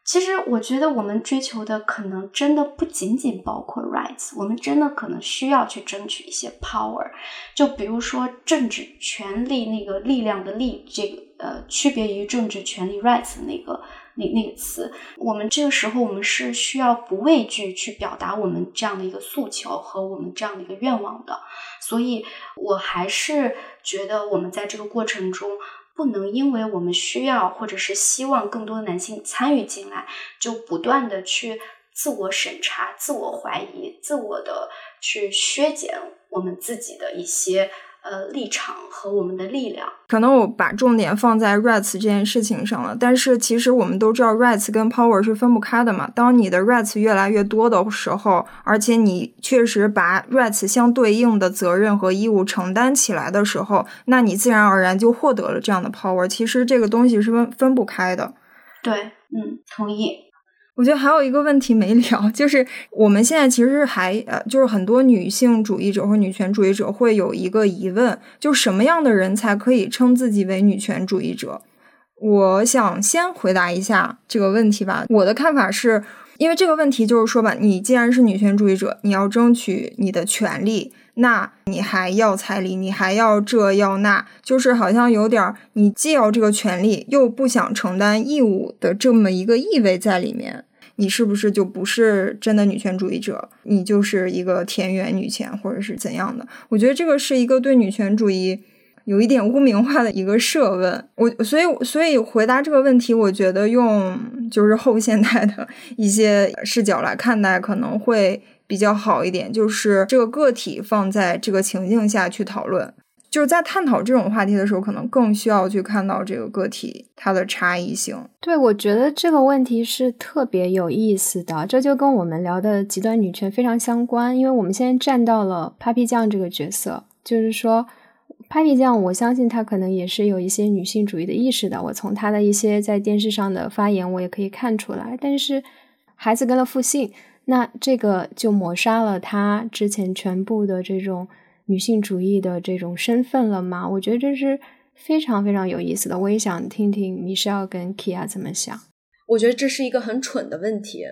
其实，我觉得我们追求的可能真的不仅仅包括 rights，我们真的可能需要去争取一些 power。就比如说政治权利那个力量的力，这个呃，区别于政治权利 rights 那个。那那个词，我们这个时候我们是需要不畏惧去表达我们这样的一个诉求和我们这样的一个愿望的，所以我还是觉得我们在这个过程中不能因为我们需要或者是希望更多的男性参与进来，就不断的去自我审查、自我怀疑、自我的去削减我们自己的一些。呃，立场和我们的力量，可能我把重点放在 rights 这件事情上了。但是其实我们都知道，rights 跟 power 是分不开的嘛。当你的 rights 越来越多的时候，而且你确实把 rights 相对应的责任和义务承担起来的时候，那你自然而然就获得了这样的 power。其实这个东西是分分不开的。对，嗯，同意。我觉得还有一个问题没聊，就是我们现在其实还呃，就是很多女性主义者或女权主义者会有一个疑问，就什么样的人才可以称自己为女权主义者？我想先回答一下这个问题吧。我的看法是，因为这个问题就是说吧，你既然是女权主义者，你要争取你的权利，那你还要彩礼，你还要这要那，就是好像有点儿你既要这个权利，又不想承担义务的这么一个意味在里面。你是不是就不是真的女权主义者？你就是一个田园女权，或者是怎样的？我觉得这个是一个对女权主义。有一点污名化的一个设问，我所以所以回答这个问题，我觉得用就是后现代的一些视角来看待可能会比较好一点，就是这个个体放在这个情境下去讨论，就是在探讨这种话题的时候，可能更需要去看到这个个体它的差异性。对，我觉得这个问题是特别有意思的，这就跟我们聊的极端女权非常相关，因为我们现在站到了 Papi 酱这个角色，就是说。Papi 酱，我相信他可能也是有一些女性主义的意识的。我从他的一些在电视上的发言，我也可以看出来。但是，孩子跟了复姓，那这个就抹杀了他之前全部的这种女性主义的这种身份了吗？我觉得这是非常非常有意思的。我也想听听米歇尔跟 Kia 怎么想。我觉得这是一个很蠢的问题，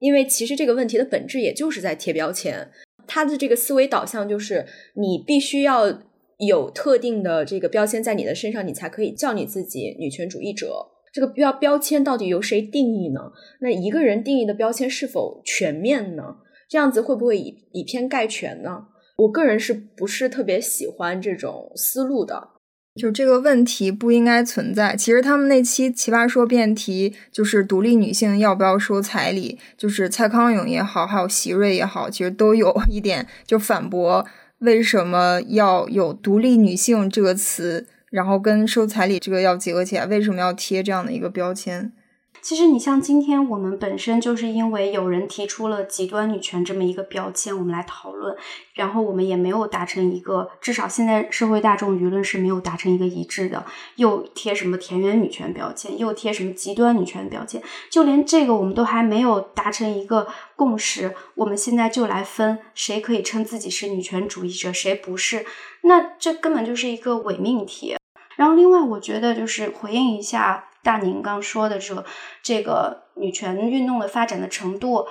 因为其实这个问题的本质也就是在贴标签。他的这个思维导向就是你必须要。有特定的这个标签在你的身上，你才可以叫你自己女权主义者。这个标标签到底由谁定义呢？那一个人定义的标签是否全面呢？这样子会不会以以偏概全呢？我个人是不是特别喜欢这种思路的？就这个问题不应该存在。其实他们那期《奇葩说》辩题就是独立女性要不要收彩礼，就是蔡康永也好，还有席瑞也好，其实都有一点就反驳。为什么要有“独立女性”这个词，然后跟收彩礼这个要结合起来？为什么要贴这样的一个标签？其实，你像今天我们本身就是因为有人提出了极端女权这么一个标签，我们来讨论，然后我们也没有达成一个，至少现在社会大众舆论是没有达成一个一致的，又贴什么田园女权标签，又贴什么极端女权标签，就连这个我们都还没有达成一个共识，我们现在就来分谁可以称自己是女权主义者，谁不是，那这根本就是一个伪命题。然后，另外我觉得就是回应一下。大宁刚说的这这个女权运动的发展的程度，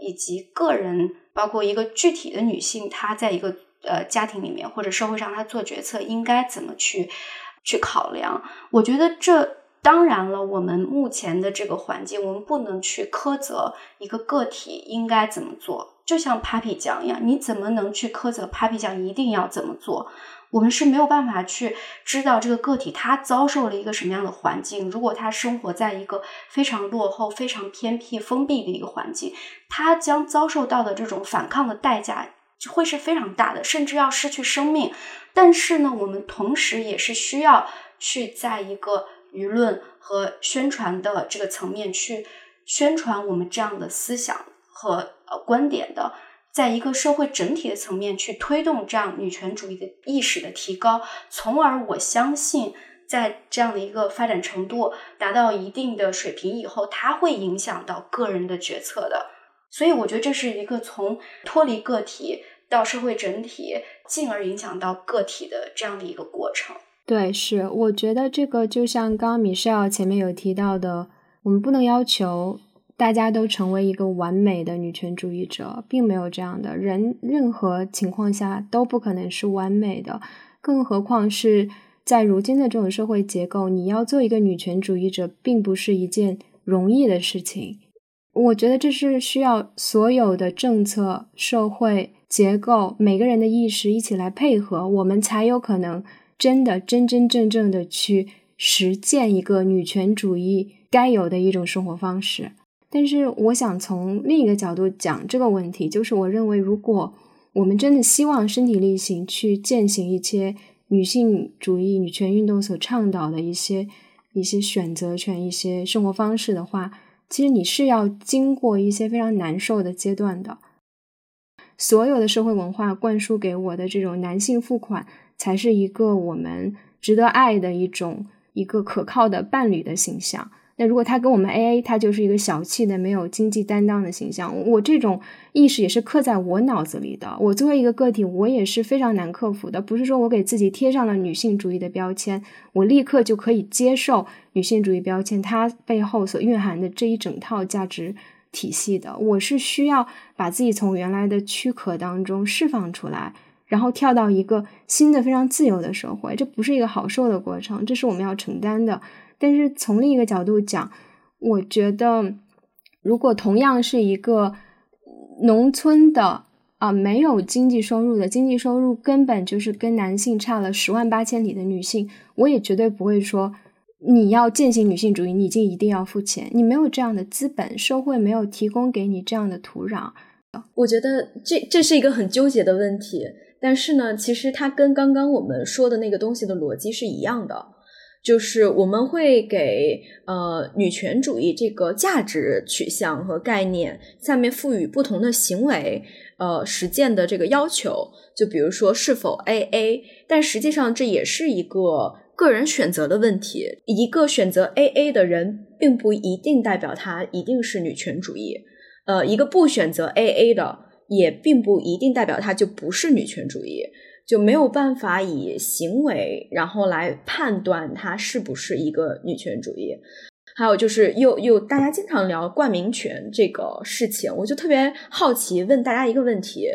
以及个人，包括一个具体的女性，她在一个呃家庭里面或者社会上，她做决策应该怎么去去考量？我觉得这当然了，我们目前的这个环境，我们不能去苛责一个个体应该怎么做。就像 Papi 酱一样，你怎么能去苛责 Papi 酱一定要怎么做？我们是没有办法去知道这个个体他遭受了一个什么样的环境。如果他生活在一个非常落后、非常偏僻、封闭的一个环境，他将遭受到的这种反抗的代价会是非常大的，甚至要失去生命。但是呢，我们同时也是需要去在一个舆论和宣传的这个层面去宣传我们这样的思想和呃观点的。在一个社会整体的层面去推动这样女权主义的意识的提高，从而我相信，在这样的一个发展程度达到一定的水平以后，它会影响到个人的决策的。所以，我觉得这是一个从脱离个体到社会整体，进而影响到个体的这样的一个过程。对，是，我觉得这个就像刚刚米歇尔前面有提到的，我们不能要求。大家都成为一个完美的女权主义者，并没有这样的人，任何情况下都不可能是完美的，更何况是在如今的这种社会结构，你要做一个女权主义者，并不是一件容易的事情。我觉得这是需要所有的政策、社会结构、每个人的意识一起来配合，我们才有可能真的真真正正的去实践一个女权主义该有的一种生活方式。但是，我想从另一个角度讲这个问题，就是我认为，如果我们真的希望身体力行去践行一些女性主义、女权运动所倡导的一些一些选择权、一些生活方式的话，其实你是要经过一些非常难受的阶段的。所有的社会文化灌输给我的这种男性付款，才是一个我们值得爱的一种一个可靠的伴侣的形象。那如果他跟我们 A A，他就是一个小气的、没有经济担当的形象。我这种意识也是刻在我脑子里的。我作为一个个体，我也是非常难克服的。不是说我给自己贴上了女性主义的标签，我立刻就可以接受女性主义标签它背后所蕴含的这一整套价值体系的。我是需要把自己从原来的躯壳当中释放出来，然后跳到一个新的、非常自由的社会。这不是一个好受的过程，这是我们要承担的。但是从另一个角度讲，我觉得，如果同样是一个农村的啊，没有经济收入的，经济收入根本就是跟男性差了十万八千里的女性，我也绝对不会说你要践行女性主义，你就一定要付钱，你没有这样的资本，社会没有提供给你这样的土壤。我觉得这这是一个很纠结的问题，但是呢，其实它跟刚刚我们说的那个东西的逻辑是一样的。就是我们会给呃女权主义这个价值取向和概念下面赋予不同的行为呃实践的这个要求，就比如说是否 A A，但实际上这也是一个个人选择的问题。一个选择 A A 的人，并不一定代表他一定是女权主义；呃，一个不选择 A A 的，也并不一定代表他就不是女权主义。就没有办法以行为然后来判断她是不是一个女权主义。还有就是，又又大家经常聊冠名权这个事情，我就特别好奇，问大家一个问题：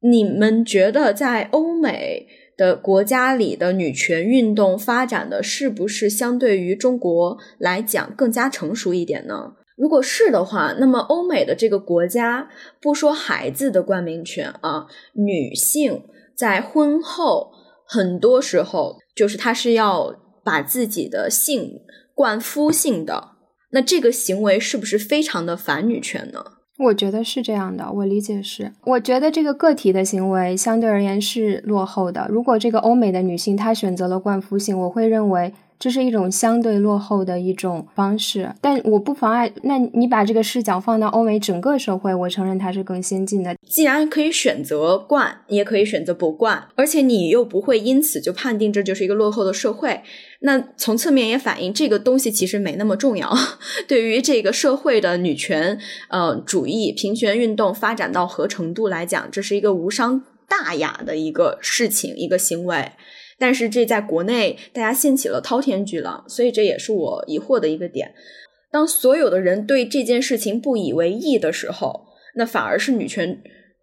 你们觉得在欧美的国家里的女权运动发展的是不是相对于中国来讲更加成熟一点呢？如果是的话，那么欧美的这个国家，不说孩子的冠名权啊，女性。在婚后，很多时候就是他是要把自己的性灌夫性的，那这个行为是不是非常的反女权呢？我觉得是这样的，我理解是，我觉得这个个体的行为相对而言是落后的。如果这个欧美的女性她选择了灌夫性，我会认为。这是一种相对落后的一种方式，但我不妨碍。那你把这个视角放到欧美整个社会，我承认它是更先进的。既然可以选择惯，你也可以选择不惯，而且你又不会因此就判定这就是一个落后的社会。那从侧面也反映这个东西其实没那么重要。[laughs] 对于这个社会的女权呃主义、平权运动发展到何程度来讲，这是一个无伤大雅的一个事情、一个行为。但是这在国内大家掀起了滔天巨浪，所以这也是我疑惑的一个点。当所有的人对这件事情不以为意的时候，那反而是女权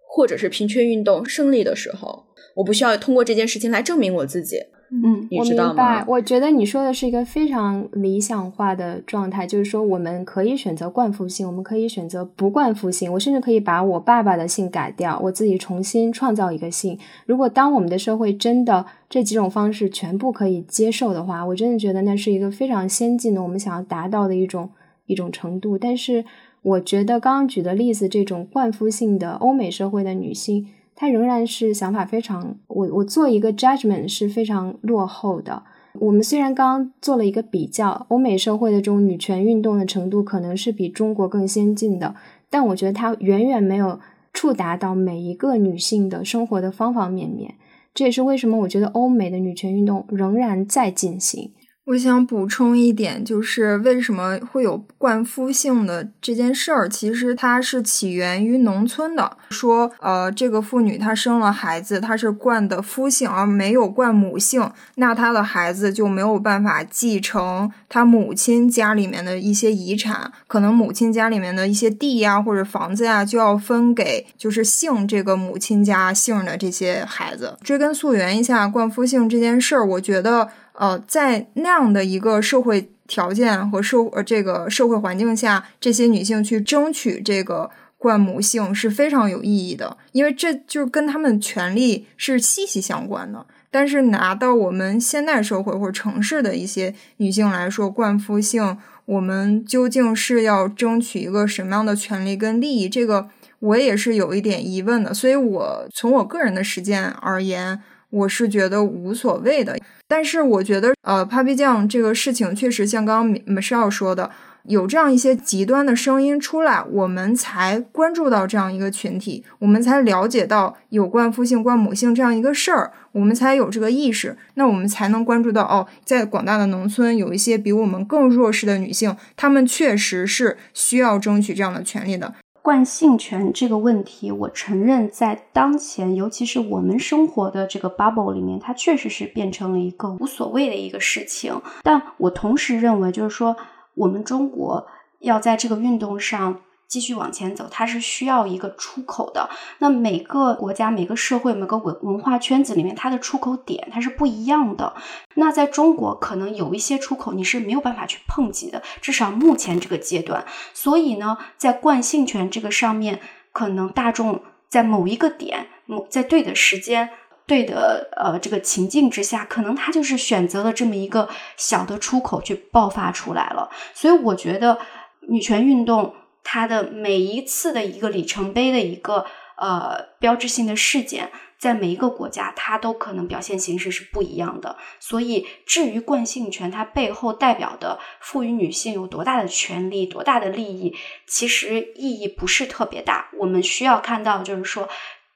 或者是平权运动胜利的时候。我不需要通过这件事情来证明我自己。嗯，我明白。我觉得你说的是一个非常理想化的状态，就是说我们可以选择冠夫姓，我们可以选择不冠夫姓，我甚至可以把我爸爸的姓改掉，我自己重新创造一个姓。如果当我们的社会真的这几种方式全部可以接受的话，我真的觉得那是一个非常先进的，我们想要达到的一种一种程度。但是我觉得刚刚举的例子，这种冠夫姓的欧美社会的女性。他仍然是想法非常，我我做一个 judgment 是非常落后的。我们虽然刚刚做了一个比较，欧美社会的这种女权运动的程度可能是比中国更先进的，但我觉得它远远没有触达到每一个女性的生活的方方面面。这也是为什么我觉得欧美的女权运动仍然在进行。我想补充一点，就是为什么会有冠夫姓的这件事儿，其实它是起源于农村的。说，呃，这个妇女她生了孩子，她是冠的夫姓，而没有冠母姓，那她的孩子就没有办法继承她母亲家里面的一些遗产，可能母亲家里面的一些地呀或者房子呀就要分给就是姓这个母亲家姓的这些孩子。追根溯源一下冠夫姓这件事儿，我觉得。呃，在那样的一个社会条件和社呃这个社会环境下，这些女性去争取这个冠母性是非常有意义的，因为这就跟她们权利是息息相关的。但是拿到我们现代社会或者城市的一些女性来说，冠夫性，我们究竟是要争取一个什么样的权利跟利益？这个我也是有一点疑问的。所以我从我个人的实践而言。我是觉得无所谓的。但是我觉得，呃，Papi 酱这个事情确实像刚刚 Michelle 说的。有这样一些极端的声音出来，我们才关注到这样一个群体，我们才了解到有关父性、关母性这样一个事儿，我们才有这个意识，那我们才能关注到哦，在广大的农村，有一些比我们更弱势的女性，她们确实是需要争取这样的权利的。惯性权这个问题，我承认在当前，尤其是我们生活的这个 bubble 里面，它确实是变成了一个无所谓的一个事情。但我同时认为，就是说。我们中国要在这个运动上继续往前走，它是需要一个出口的。那每个国家、每个社会、每个文文化圈子里面，它的出口点它是不一样的。那在中国，可能有一些出口你是没有办法去碰及的，至少目前这个阶段。所以呢，在惯性权这个上面，可能大众在某一个点、某在对的时间。对的，呃，这个情境之下，可能他就是选择了这么一个小的出口去爆发出来了。所以我觉得女权运动它的每一次的一个里程碑的一个呃标志性的事件，在每一个国家它都可能表现形式是不一样的。所以至于惯性权它背后代表的赋予女性有多大的权利、多大的利益，其实意义不是特别大。我们需要看到就是说。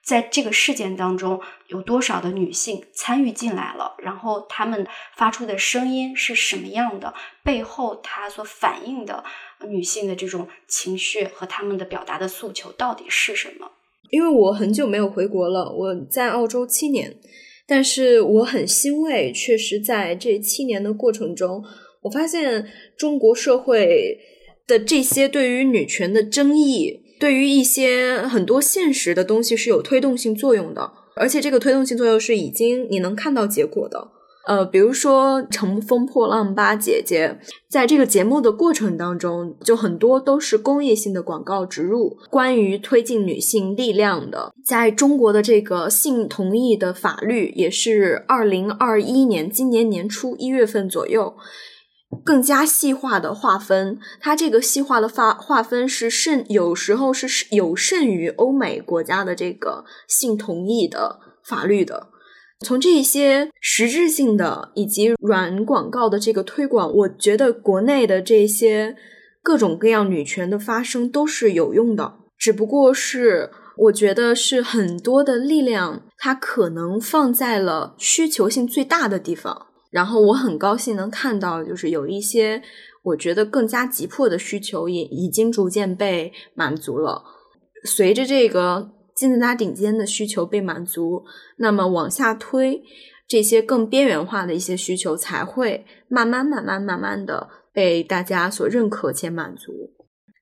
在这个事件当中，有多少的女性参与进来了？然后她们发出的声音是什么样的？背后她所反映的女性的这种情绪和她们的表达的诉求到底是什么？因为我很久没有回国了，我在澳洲七年，但是我很欣慰，确实在这七年的过程中，我发现中国社会的这些对于女权的争议。对于一些很多现实的东西是有推动性作用的，而且这个推动性作用是已经你能看到结果的。呃，比如说《乘风破浪吧姐姐》在这个节目的过程当中，就很多都是公益性的广告植入，关于推进女性力量的。在中国的这个性同意的法律，也是二零二一年今年年初一月份左右。更加细化的划分，它这个细化的划划分是甚，有时候是有甚于欧美国家的这个性同意的法律的。从这些实质性的以及软广告的这个推广，我觉得国内的这些各种各样女权的发生都是有用的，只不过是我觉得是很多的力量，它可能放在了需求性最大的地方。然后我很高兴能看到，就是有一些我觉得更加急迫的需求也已经逐渐被满足了。随着这个金字塔顶尖的需求被满足，那么往下推，这些更边缘化的一些需求才会慢慢、慢慢、慢慢的被大家所认可且满足。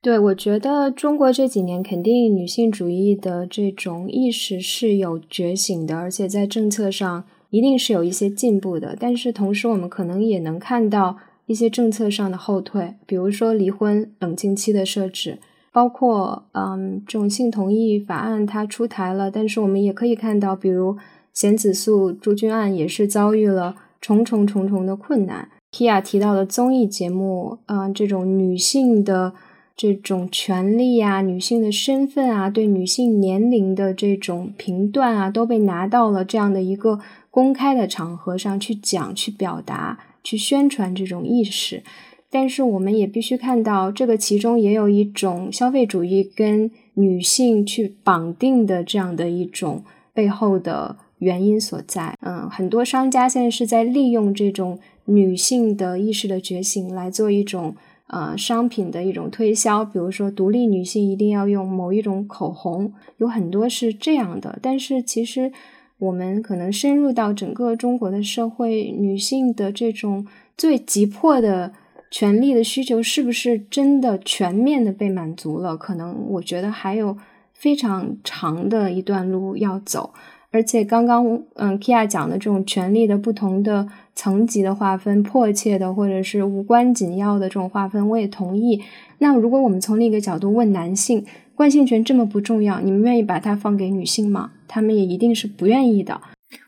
对，我觉得中国这几年肯定女性主义的这种意识是有觉醒的，而且在政策上。一定是有一些进步的，但是同时我们可能也能看到一些政策上的后退，比如说离婚冷静期的设置，包括嗯这种性同意法案它出台了，但是我们也可以看到，比如贤子素朱军案也是遭遇了重重重重的困难。Kia 提到的综艺节目，嗯这种女性的这种权利啊，女性的身份啊，对女性年龄的这种评断啊，都被拿到了这样的一个。公开的场合上去讲、去表达、去宣传这种意识，但是我们也必须看到，这个其中也有一种消费主义跟女性去绑定的这样的一种背后的原因所在。嗯，很多商家现在是在利用这种女性的意识的觉醒来做一种呃商品的一种推销，比如说独立女性一定要用某一种口红，有很多是这样的，但是其实。我们可能深入到整个中国的社会，女性的这种最急迫的权利的需求，是不是真的全面的被满足了？可能我觉得还有非常长的一段路要走。而且刚刚嗯，Kia 讲的这种权利的不同的层级的划分，迫切的或者是无关紧要的这种划分，我也同意。那如果我们从另一个角度问男性？惯性权这么不重要，你们愿意把它放给女性吗？他们也一定是不愿意的。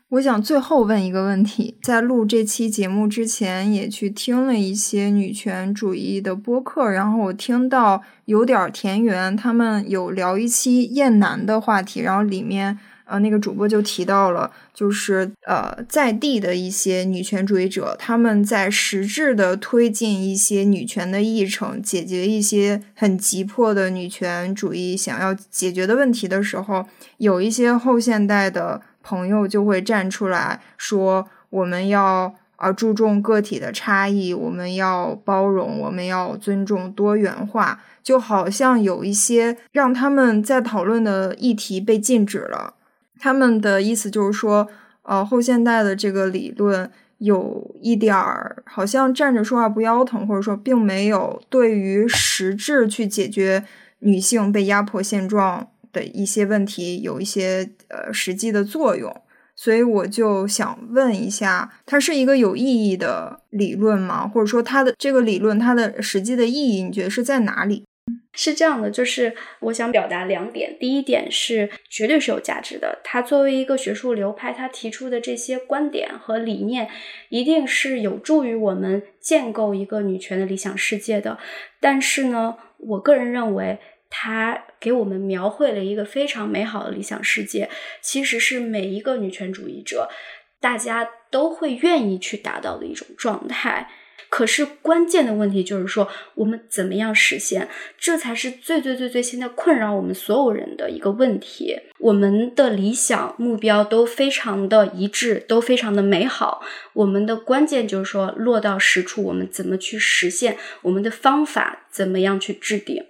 我想最后问一个问题，在录这期节目之前，也去听了一些女权主义的播客，然后我听到有点田园他们有聊一期厌男的话题，然后里面呃，那个主播就提到了，就是呃，在地的一些女权主义者，他们在实质的推进一些女权的议程，解决一些很急迫的女权主义想要解决的问题的时候，有一些后现代的朋友就会站出来说，我们要啊注重个体的差异，我们要包容，我们要尊重多元化，就好像有一些让他们在讨论的议题被禁止了。他们的意思就是说，呃，后现代的这个理论有一点儿好像站着说话不腰疼，或者说并没有对于实质去解决女性被压迫现状的一些问题有一些呃实际的作用。所以我就想问一下，它是一个有意义的理论吗？或者说它的这个理论它的实际的意义，你觉得是在哪里？是这样的，就是我想表达两点。第一点是绝对是有价值的，它作为一个学术流派，它提出的这些观点和理念，一定是有助于我们建构一个女权的理想世界的。但是呢，我个人认为，它给我们描绘了一个非常美好的理想世界，其实是每一个女权主义者大家都会愿意去达到的一种状态。可是关键的问题就是说，我们怎么样实现？这才是最最最最现在困扰我们所有人的一个问题。我们的理想目标都非常的一致，都非常的美好。我们的关键就是说，落到实处，我们怎么去实现？我们的方法怎么样去制定？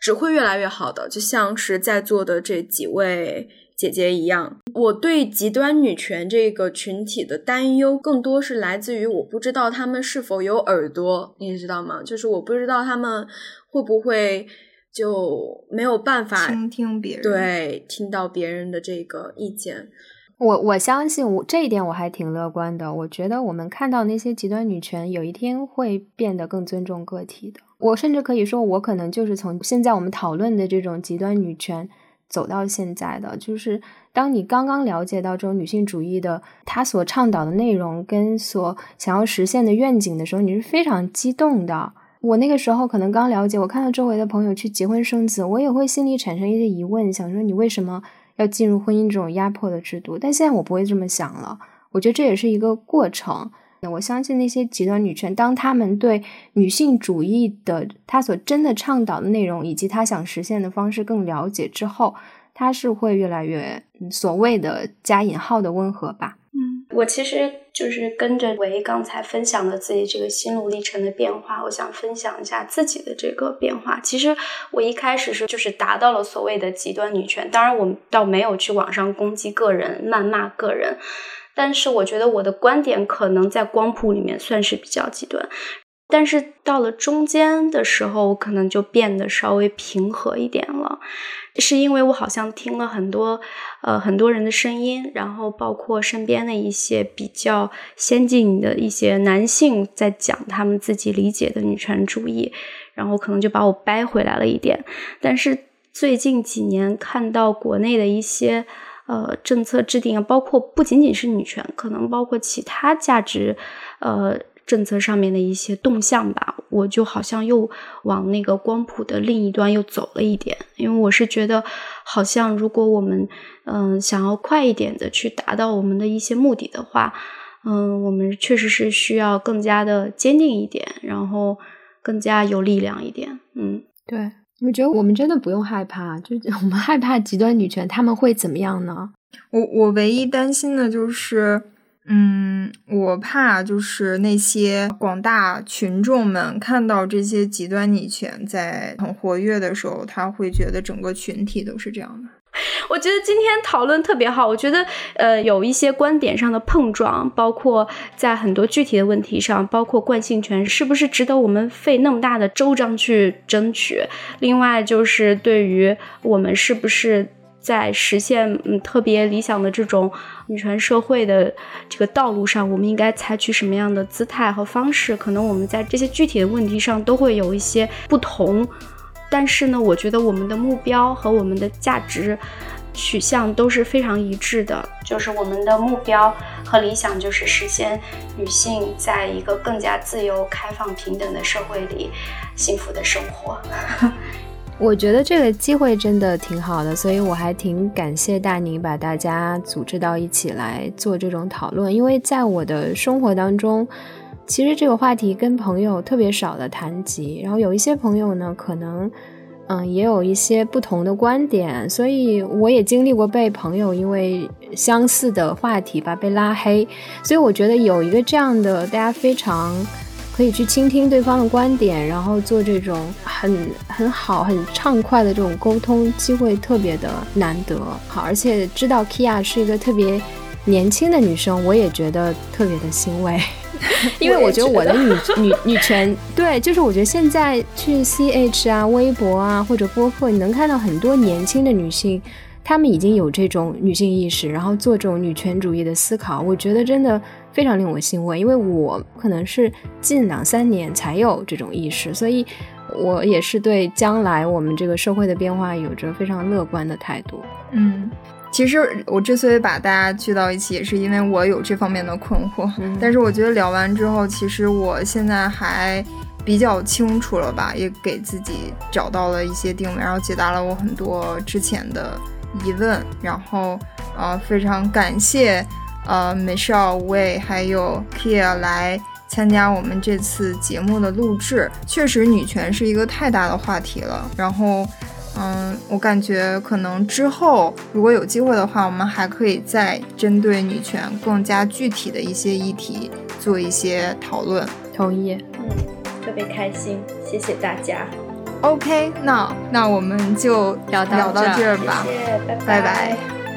只会越来越好的，就像是在座的这几位。姐姐一样，我对极端女权这个群体的担忧，更多是来自于我不知道他们是否有耳朵，你知道吗？就是我不知道他们会不会就没有办法倾听别人，对，听到别人的这个意见。我我相信我这一点我还挺乐观的。我觉得我们看到那些极端女权，有一天会变得更尊重个体的。我甚至可以说，我可能就是从现在我们讨论的这种极端女权。走到现在的，就是当你刚刚了解到这种女性主义的她所倡导的内容跟所想要实现的愿景的时候，你是非常激动的。我那个时候可能刚了解，我看到周围的朋友去结婚生子，我也会心里产生一些疑问，想说你为什么要进入婚姻这种压迫的制度？但现在我不会这么想了，我觉得这也是一个过程。我相信那些极端女权，当他们对女性主义的他所真的倡导的内容，以及他想实现的方式更了解之后，他是会越来越所谓的加引号的温和吧。嗯，我其实就是跟着维刚才分享的自己这个心路历程的变化，我想分享一下自己的这个变化。其实我一开始是就是达到了所谓的极端女权，当然我倒没有去网上攻击个人、谩骂个人。但是我觉得我的观点可能在光谱里面算是比较极端，但是到了中间的时候，我可能就变得稍微平和一点了，是因为我好像听了很多呃很多人的声音，然后包括身边的一些比较先进的一些男性在讲他们自己理解的女权主义，然后可能就把我掰回来了一点。但是最近几年看到国内的一些。呃，政策制定啊，包括不仅仅是女权，可能包括其他价值，呃，政策上面的一些动向吧。我就好像又往那个光谱的另一端又走了一点，因为我是觉得，好像如果我们嗯想要快一点的去达到我们的一些目的的话，嗯，我们确实是需要更加的坚定一点，然后更加有力量一点。嗯，对。我觉得我们真的不用害怕，就 [laughs] 我们害怕极端女权，他们会怎么样呢？我我唯一担心的就是，嗯，我怕就是那些广大群众们看到这些极端女权在很活跃的时候，他会觉得整个群体都是这样的。[laughs] 我觉得今天讨论特别好。我觉得，呃，有一些观点上的碰撞，包括在很多具体的问题上，包括惯性权是不是值得我们费那么大的周章去争取？另外，就是对于我们是不是在实现嗯特别理想的这种女权社会的这个道路上，我们应该采取什么样的姿态和方式？可能我们在这些具体的问题上都会有一些不同。但是呢，我觉得我们的目标和我们的价值取向都是非常一致的，就是我们的目标和理想就是实现女性在一个更加自由、开放、平等的社会里幸福的生活。[laughs] 我觉得这个机会真的挺好的，所以我还挺感谢大宁把大家组织到一起来做这种讨论。因为在我的生活当中，其实这个话题跟朋友特别少的谈及，然后有一些朋友呢，可能嗯也有一些不同的观点，所以我也经历过被朋友因为相似的话题吧被拉黑，所以我觉得有一个这样的大家非常。可以去倾听对方的观点，然后做这种很很好、很畅快的这种沟通，机会特别的难得。好，而且知道 Kia 是一个特别年轻的女生，我也觉得特别的欣慰，[laughs] 因为我觉得我的女女女权，对，就是我觉得现在去 CH 啊、微博啊或者播客，你能看到很多年轻的女性。她们已经有这种女性意识，然后做这种女权主义的思考，我觉得真的非常令我欣慰。因为我可能是近两三年才有这种意识，所以我也是对将来我们这个社会的变化有着非常乐观的态度。嗯，其实我之所以把大家聚到一起，也是因为我有这方面的困惑。但是我觉得聊完之后，其实我现在还比较清楚了吧，也给自己找到了一些定位，然后解答了我很多之前的。疑问，然后呃，非常感谢呃，Michelle 为还有 Kia 来参加我们这次节目的录制。确实，女权是一个太大的话题了。然后，嗯，我感觉可能之后如果有机会的话，我们还可以再针对女权更加具体的一些议题做一些讨论。同意，嗯，特别开心，谢谢大家。OK，那那我们就聊聊到这儿吧，谢谢拜拜。